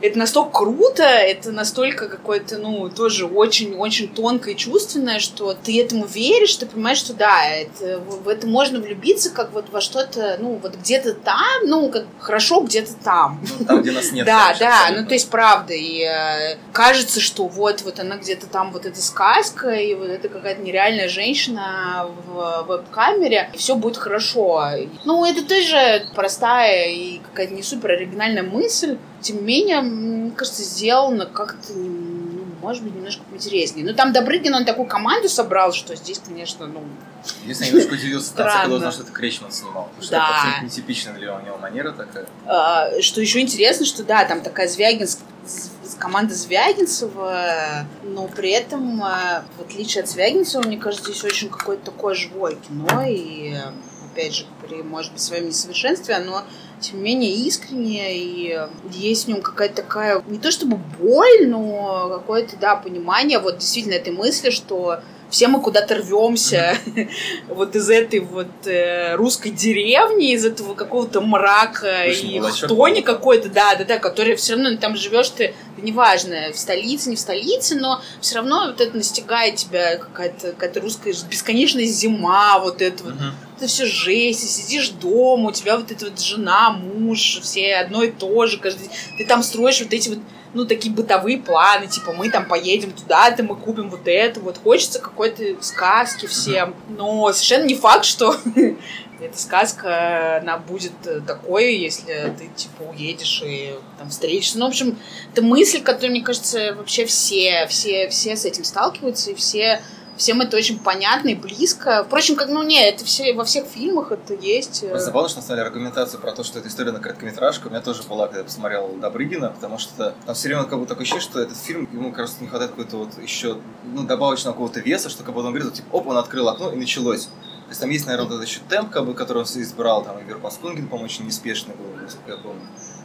это настолько круто, это настолько какое-то, ну, тоже очень-очень тонкое и чувственное, что ты этому веришь, ты понимаешь, что да, это, в это можно влюбиться, как вот во что-то, ну, вот где-то там, ну, как хорошо где-то там. Ну, там, где нас нет. Да, да, ну то есть правда, и э, кажется, что вот, вот она где-то там, вот эта сказка, и вот это какая-то нереальная женщина в веб-камере, и все будет хорошо. Ну, это тоже простая и какая-то не супер оригинальная мысль, тем не менее, мне кажется, сделано как-то, ну, может быть, немножко интереснее. Ну, там Добрыгин, он такую команду собрал, что здесь, конечно, ну, Единственное, я немножко удивился, Странно. когда узнал, что это Кречман снимал. Потому что Да. это абсолютно нетипичная для него манера такая. А, что еще интересно, что да, там такая звягинская команда Звягинцева, но при этом, э, в отличие от Звягинцева, мне кажется, здесь очень какое-то такое живое кино, и, опять же, при, может быть, своем несовершенстве, оно тем не менее искреннее, и есть в нем какая-то такая, не то чтобы боль, но какое-то, да, понимание вот действительно этой мысли, что все мы куда-то рвемся mm-hmm. вот из этой вот э, русской деревни, из этого какого-то мрака Очень и хтони какой-то, да, да, да, который все равно там живешь ты, неважно, в столице, не в столице, но все равно вот это настигает тебя какая-то какая русская бесконечная зима, вот это вот. Это все жесть, и сидишь дома, у тебя вот эта вот жена, муж, все одно и то же, каждый Ты там строишь вот эти вот ну, такие бытовые планы, типа, мы там поедем туда-то, мы купим вот это, вот. Хочется какой-то сказки всем, но совершенно не факт, что эта сказка, она будет такой, если ты, типа, уедешь и там встретишься. Ну, в общем, это мысль, которая, мне кажется, вообще все, все, все с этим сталкиваются, и все всем это очень понятно и близко. Впрочем, как, ну, не, это все, во всех фильмах это есть. Просто забавно, что на самом про то, что это история на короткометражку, у меня тоже была, когда я посмотрел Добрыгина, потому что там все время как будто такое ощущение, что этот фильм, ему, как раз не хватает какой-то вот еще, ну, добавочного какого-то веса, что как будто он говорит, типа, оп, он открыл окно и началось. То есть там есть, наверное, вот этот еще темп, как бы, который он избрал, там, и Верпаскунгин, по-моему, очень неспешный был, насколько я помню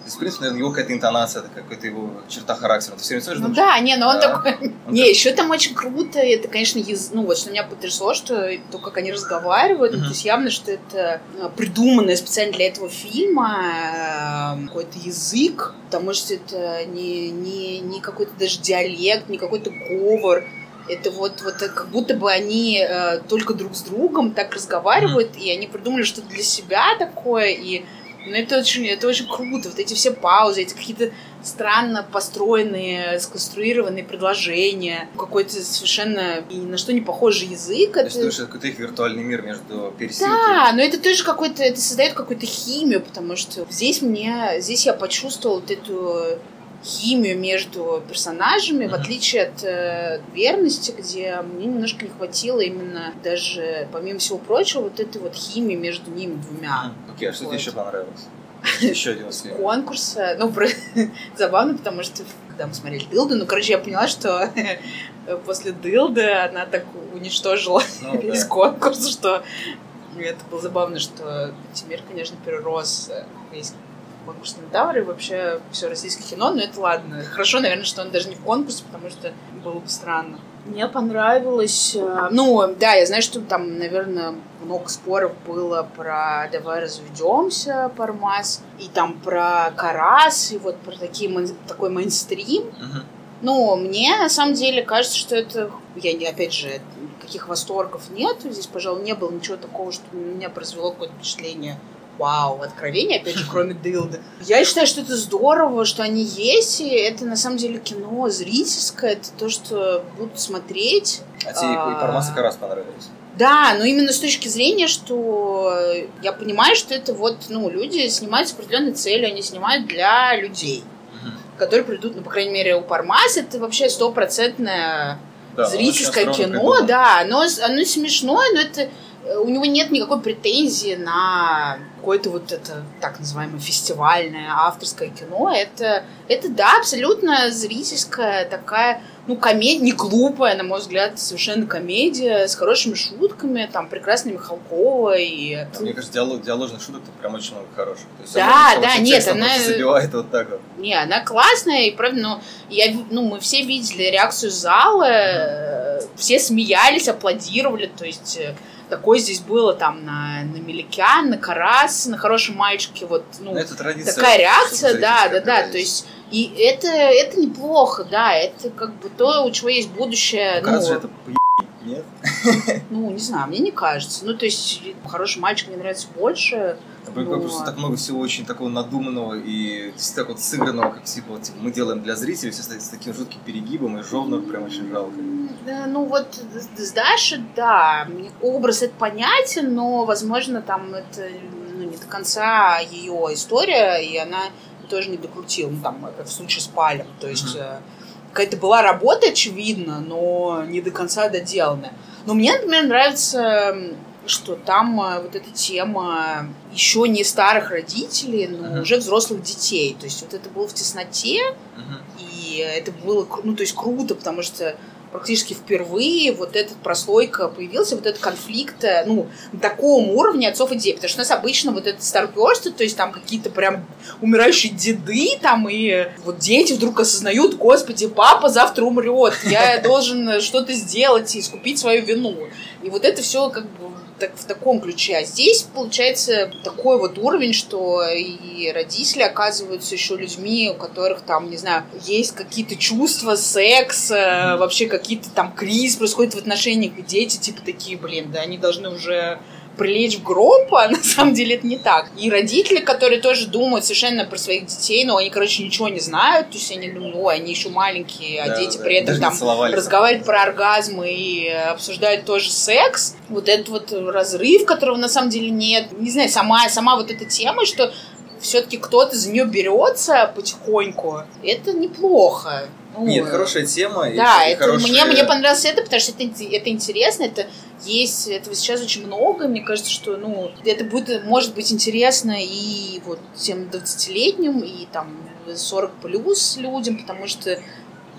есть, в принципе, его какая-то интонация, это какая-то его черта характера. Ты все время смотришь, ну думаешь, да, не, но он такой... Он не, так... еще там очень круто, это, конечно, яз... ну вот, что меня потрясло, что то, как они разговаривают, uh-huh. то есть явно, что это э, придуманное специально для этого фильма э, какой-то язык, потому что это не, не, не какой-то даже диалект, не какой-то говор, это вот, вот как будто бы они э, только друг с другом так разговаривают, mm-hmm. и они придумали что-то для себя такое, и но ну, это очень, это очень круто. Вот эти все паузы, эти какие-то странно построенные, сконструированные предложения, какой-то совершенно ни на что не похожий язык. То есть, это... это какой-то их виртуальный мир между пересилкой. Да, но это тоже какой-то, это создает какую-то химию, потому что здесь мне, здесь я почувствовала вот эту химию между персонажами, mm-hmm. в отличие от э, верности, где мне немножко не хватило именно даже, помимо всего прочего, вот этой вот химии между ними двумя. Окей, okay, а что тебе еще понравилось? Еще один фильм. Конкурс. Ну, забавно, потому что когда мы смотрели Дылды, ну, короче, я поняла, что после Дылды она так уничтожила ну, весь да. конкурс, что это было забавно, что Тимир, конечно, перерос весь конкурс на Тавр и вообще все российское кино, но это ладно. Хорошо, наверное, что он даже не в конкурсе, потому что было бы странно. Мне понравилось... Э, ну, да, я знаю, что там, наверное, много споров было про «Давай разведемся», Пармас, и там про Карас, и вот про такие, такой мейнстрим. Uh-huh. Ну, мне на самом деле кажется, что это... Я, не опять же, каких восторгов нет. Здесь, пожалуй, не было ничего такого, что меня произвело какое-то впечатление вау, откровение, опять же, кроме Дылды. Я считаю, что это здорово, что они есть, и это на самом деле кино зрительское, это то, что будут смотреть. А тебе а... и Пармас и раз понравились? Да, но именно с точки зрения, что я понимаю, что это вот, ну, люди снимают с определенной целью, они снимают для людей, которые придут, ну, по крайней мере, у Пармас это вообще стопроцентное да, зрительское кино, да, оно, оно смешное, но это у него нет никакой претензии на какое-то вот это так называемое фестивальное авторское кино. Это, это да, абсолютно зрительская такая, ну, комедия, не глупая, на мой взгляд, совершенно комедия с хорошими шутками, там, прекрасной Михалкова и... Мне кажется, диалог, диаложных шуток тут прям очень много хороших. То есть да, она, да, нет, она... Забивает вот так вот. Не, она классная, и правда, ну, я, ну, мы все видели реакцию зала, mm-hmm. все смеялись, аплодировали, то есть э, Такое здесь было там на, на Меликян, на Карас, на хорошем мальчике, вот, ну, это такая реакция, да, да, да, то есть, и это, это неплохо, да, это как бы то, у чего есть будущее. Ну, ну это нет? Ну, не знаю, мне не кажется. Ну, то есть, хороший мальчик мне нравится больше. Но... Просто так много всего очень такого надуманного и так вот сыгранного, как типа, вот, типа мы делаем для зрителей, все с таким жутким перегибом, и Жовнов прям очень жалко. Да, ну вот с Дашей, да, образ это понятен, но, возможно, там это ну, не до конца ее история, и она тоже не докрутила, ну, там, как в случае с Палем, то есть... Mm-hmm какая-то была работа, очевидно, но не до конца доделанная. Но мне, например, нравится, что там э, вот эта тема еще не старых родителей, но uh-huh. уже взрослых детей. То есть вот это было в тесноте, uh-huh. и это было, ну, то есть круто, потому что практически впервые вот этот прослойка появился, вот этот конфликт, э, ну, на таком уровне отцов и детей. Потому что у нас обычно вот это старперство, то есть там какие-то прям умирающие деды там, и вот дети вдруг осознают, господи, папа завтра умрет, я должен что-то сделать и искупить свою вину. И вот это все как бы так, в таком ключе. А здесь получается такой вот уровень, что и родители оказываются еще людьми, у которых там, не знаю, есть какие-то чувства, секс, э, вообще какие-то там криз происходит в отношениях, и дети типа такие, блин, да они должны уже прилечь в гроб, а на самом деле это не так. И родители, которые тоже думают совершенно про своих детей, но они, короче, ничего не знают, то есть они думают, ой, они еще маленькие, а Да, дети да, при этом там разговаривают про оргазмы и обсуждают тоже секс. Вот этот вот разрыв, которого на самом деле нет. Не знаю, сама, сама вот эта тема, что все-таки кто-то за нее берется потихоньку, это неплохо. Ну, Нет, хорошая тема. и- да, и это, хорошая- мне, мне понравилось это, потому что это, это интересно, это есть, этого сейчас очень много, мне кажется, что, ну, это будет, может быть интересно и вот тем 20-летним, и там 40 плюс людям, потому что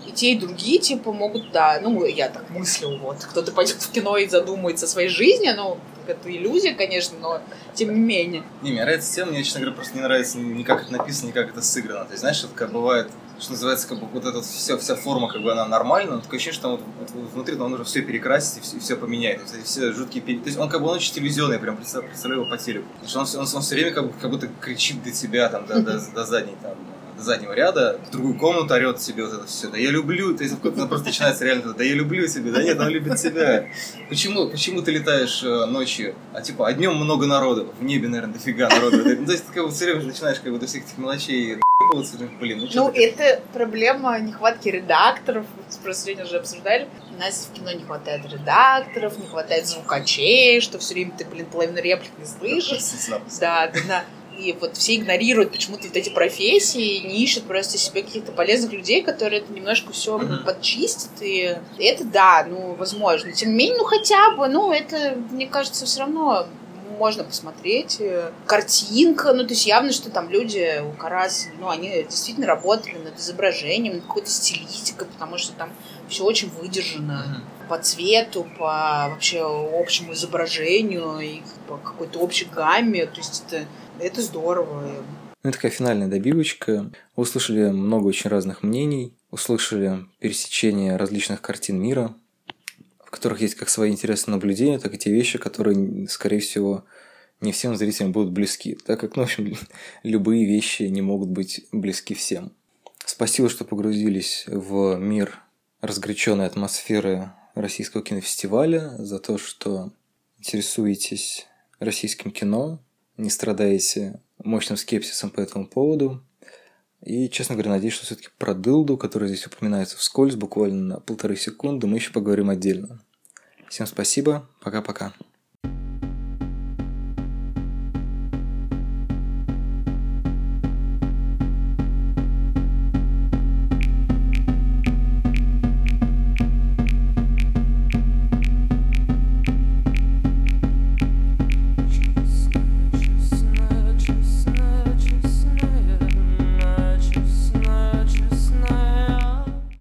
и те, и другие, типа, могут, да, ну, я так мыслю, вот, кто-то пойдет в кино и задумается о своей жизни, ну, это иллюзия, конечно, но тем не менее. Не, мне нравится тема, мне, честно говоря, просто не нравится ни как это написано, ни как это сыграно. То есть, знаешь, это как бывает, что называется, как бы вот эта вся, вся форма, как бы она нормальная, но такое ощущение, что там вот, вот- вот внутри там нужно все перекрасить и все, все поменять. То есть, все жуткие пере- То есть он как бы он очень телевизионный, прям представляю, представляю его по телеку. Потому что он, он, он все время как, бы- как будто кричит до тебя, там, до, до, до задней, там, заднего ряда, в другую комнату орет себе вот это все. Да я люблю, то есть какой-то просто начинается реально, да я люблю тебя, да нет, он любит тебя. Почему, почему ты летаешь э, ночью, а типа, а днем много народу, в небе, наверное, дофига народу. Ну, То есть ты как бы все время начинаешь как бы до всех этих мелочей блин, ну Ну, это проблема нехватки редакторов. Просто сегодня уже обсуждали. У нас в кино не хватает редакторов, не хватает звукачей, что все время ты, блин, половину реплик не слышишь. Да, да. И вот все игнорируют почему-то вот эти профессии, не ищут просто себе каких-то полезных людей, которые это немножко все подчистят. И это да, ну, возможно. Тем не менее, ну, хотя бы, ну, это, мне кажется, все равно можно посмотреть. Э, Картинка, ну, то есть явно, что там люди у Карас, ну, они действительно работали над изображением, над какой-то стилистикой, потому что там все очень выдержано по цвету, по вообще общему изображению и по какой-то общей гамме. То есть это, это здорово. Ну, и такая финальная добивочка. Услышали много очень разных мнений, услышали пересечение различных картин мира, в которых есть как свои интересные наблюдения, так и те вещи, которые, скорее всего, не всем зрителям будут близки, так как, ну, в общем, любые вещи не могут быть близки всем. Спасибо, что погрузились в мир разгоряченной атмосферы российского кинофестиваля, за то, что интересуетесь российским кино, не страдаете мощным скепсисом по этому поводу. И, честно говоря, надеюсь, что все-таки про дылду, который здесь упоминается вскользь, буквально на полторы секунды, мы еще поговорим отдельно. Всем спасибо, пока-пока.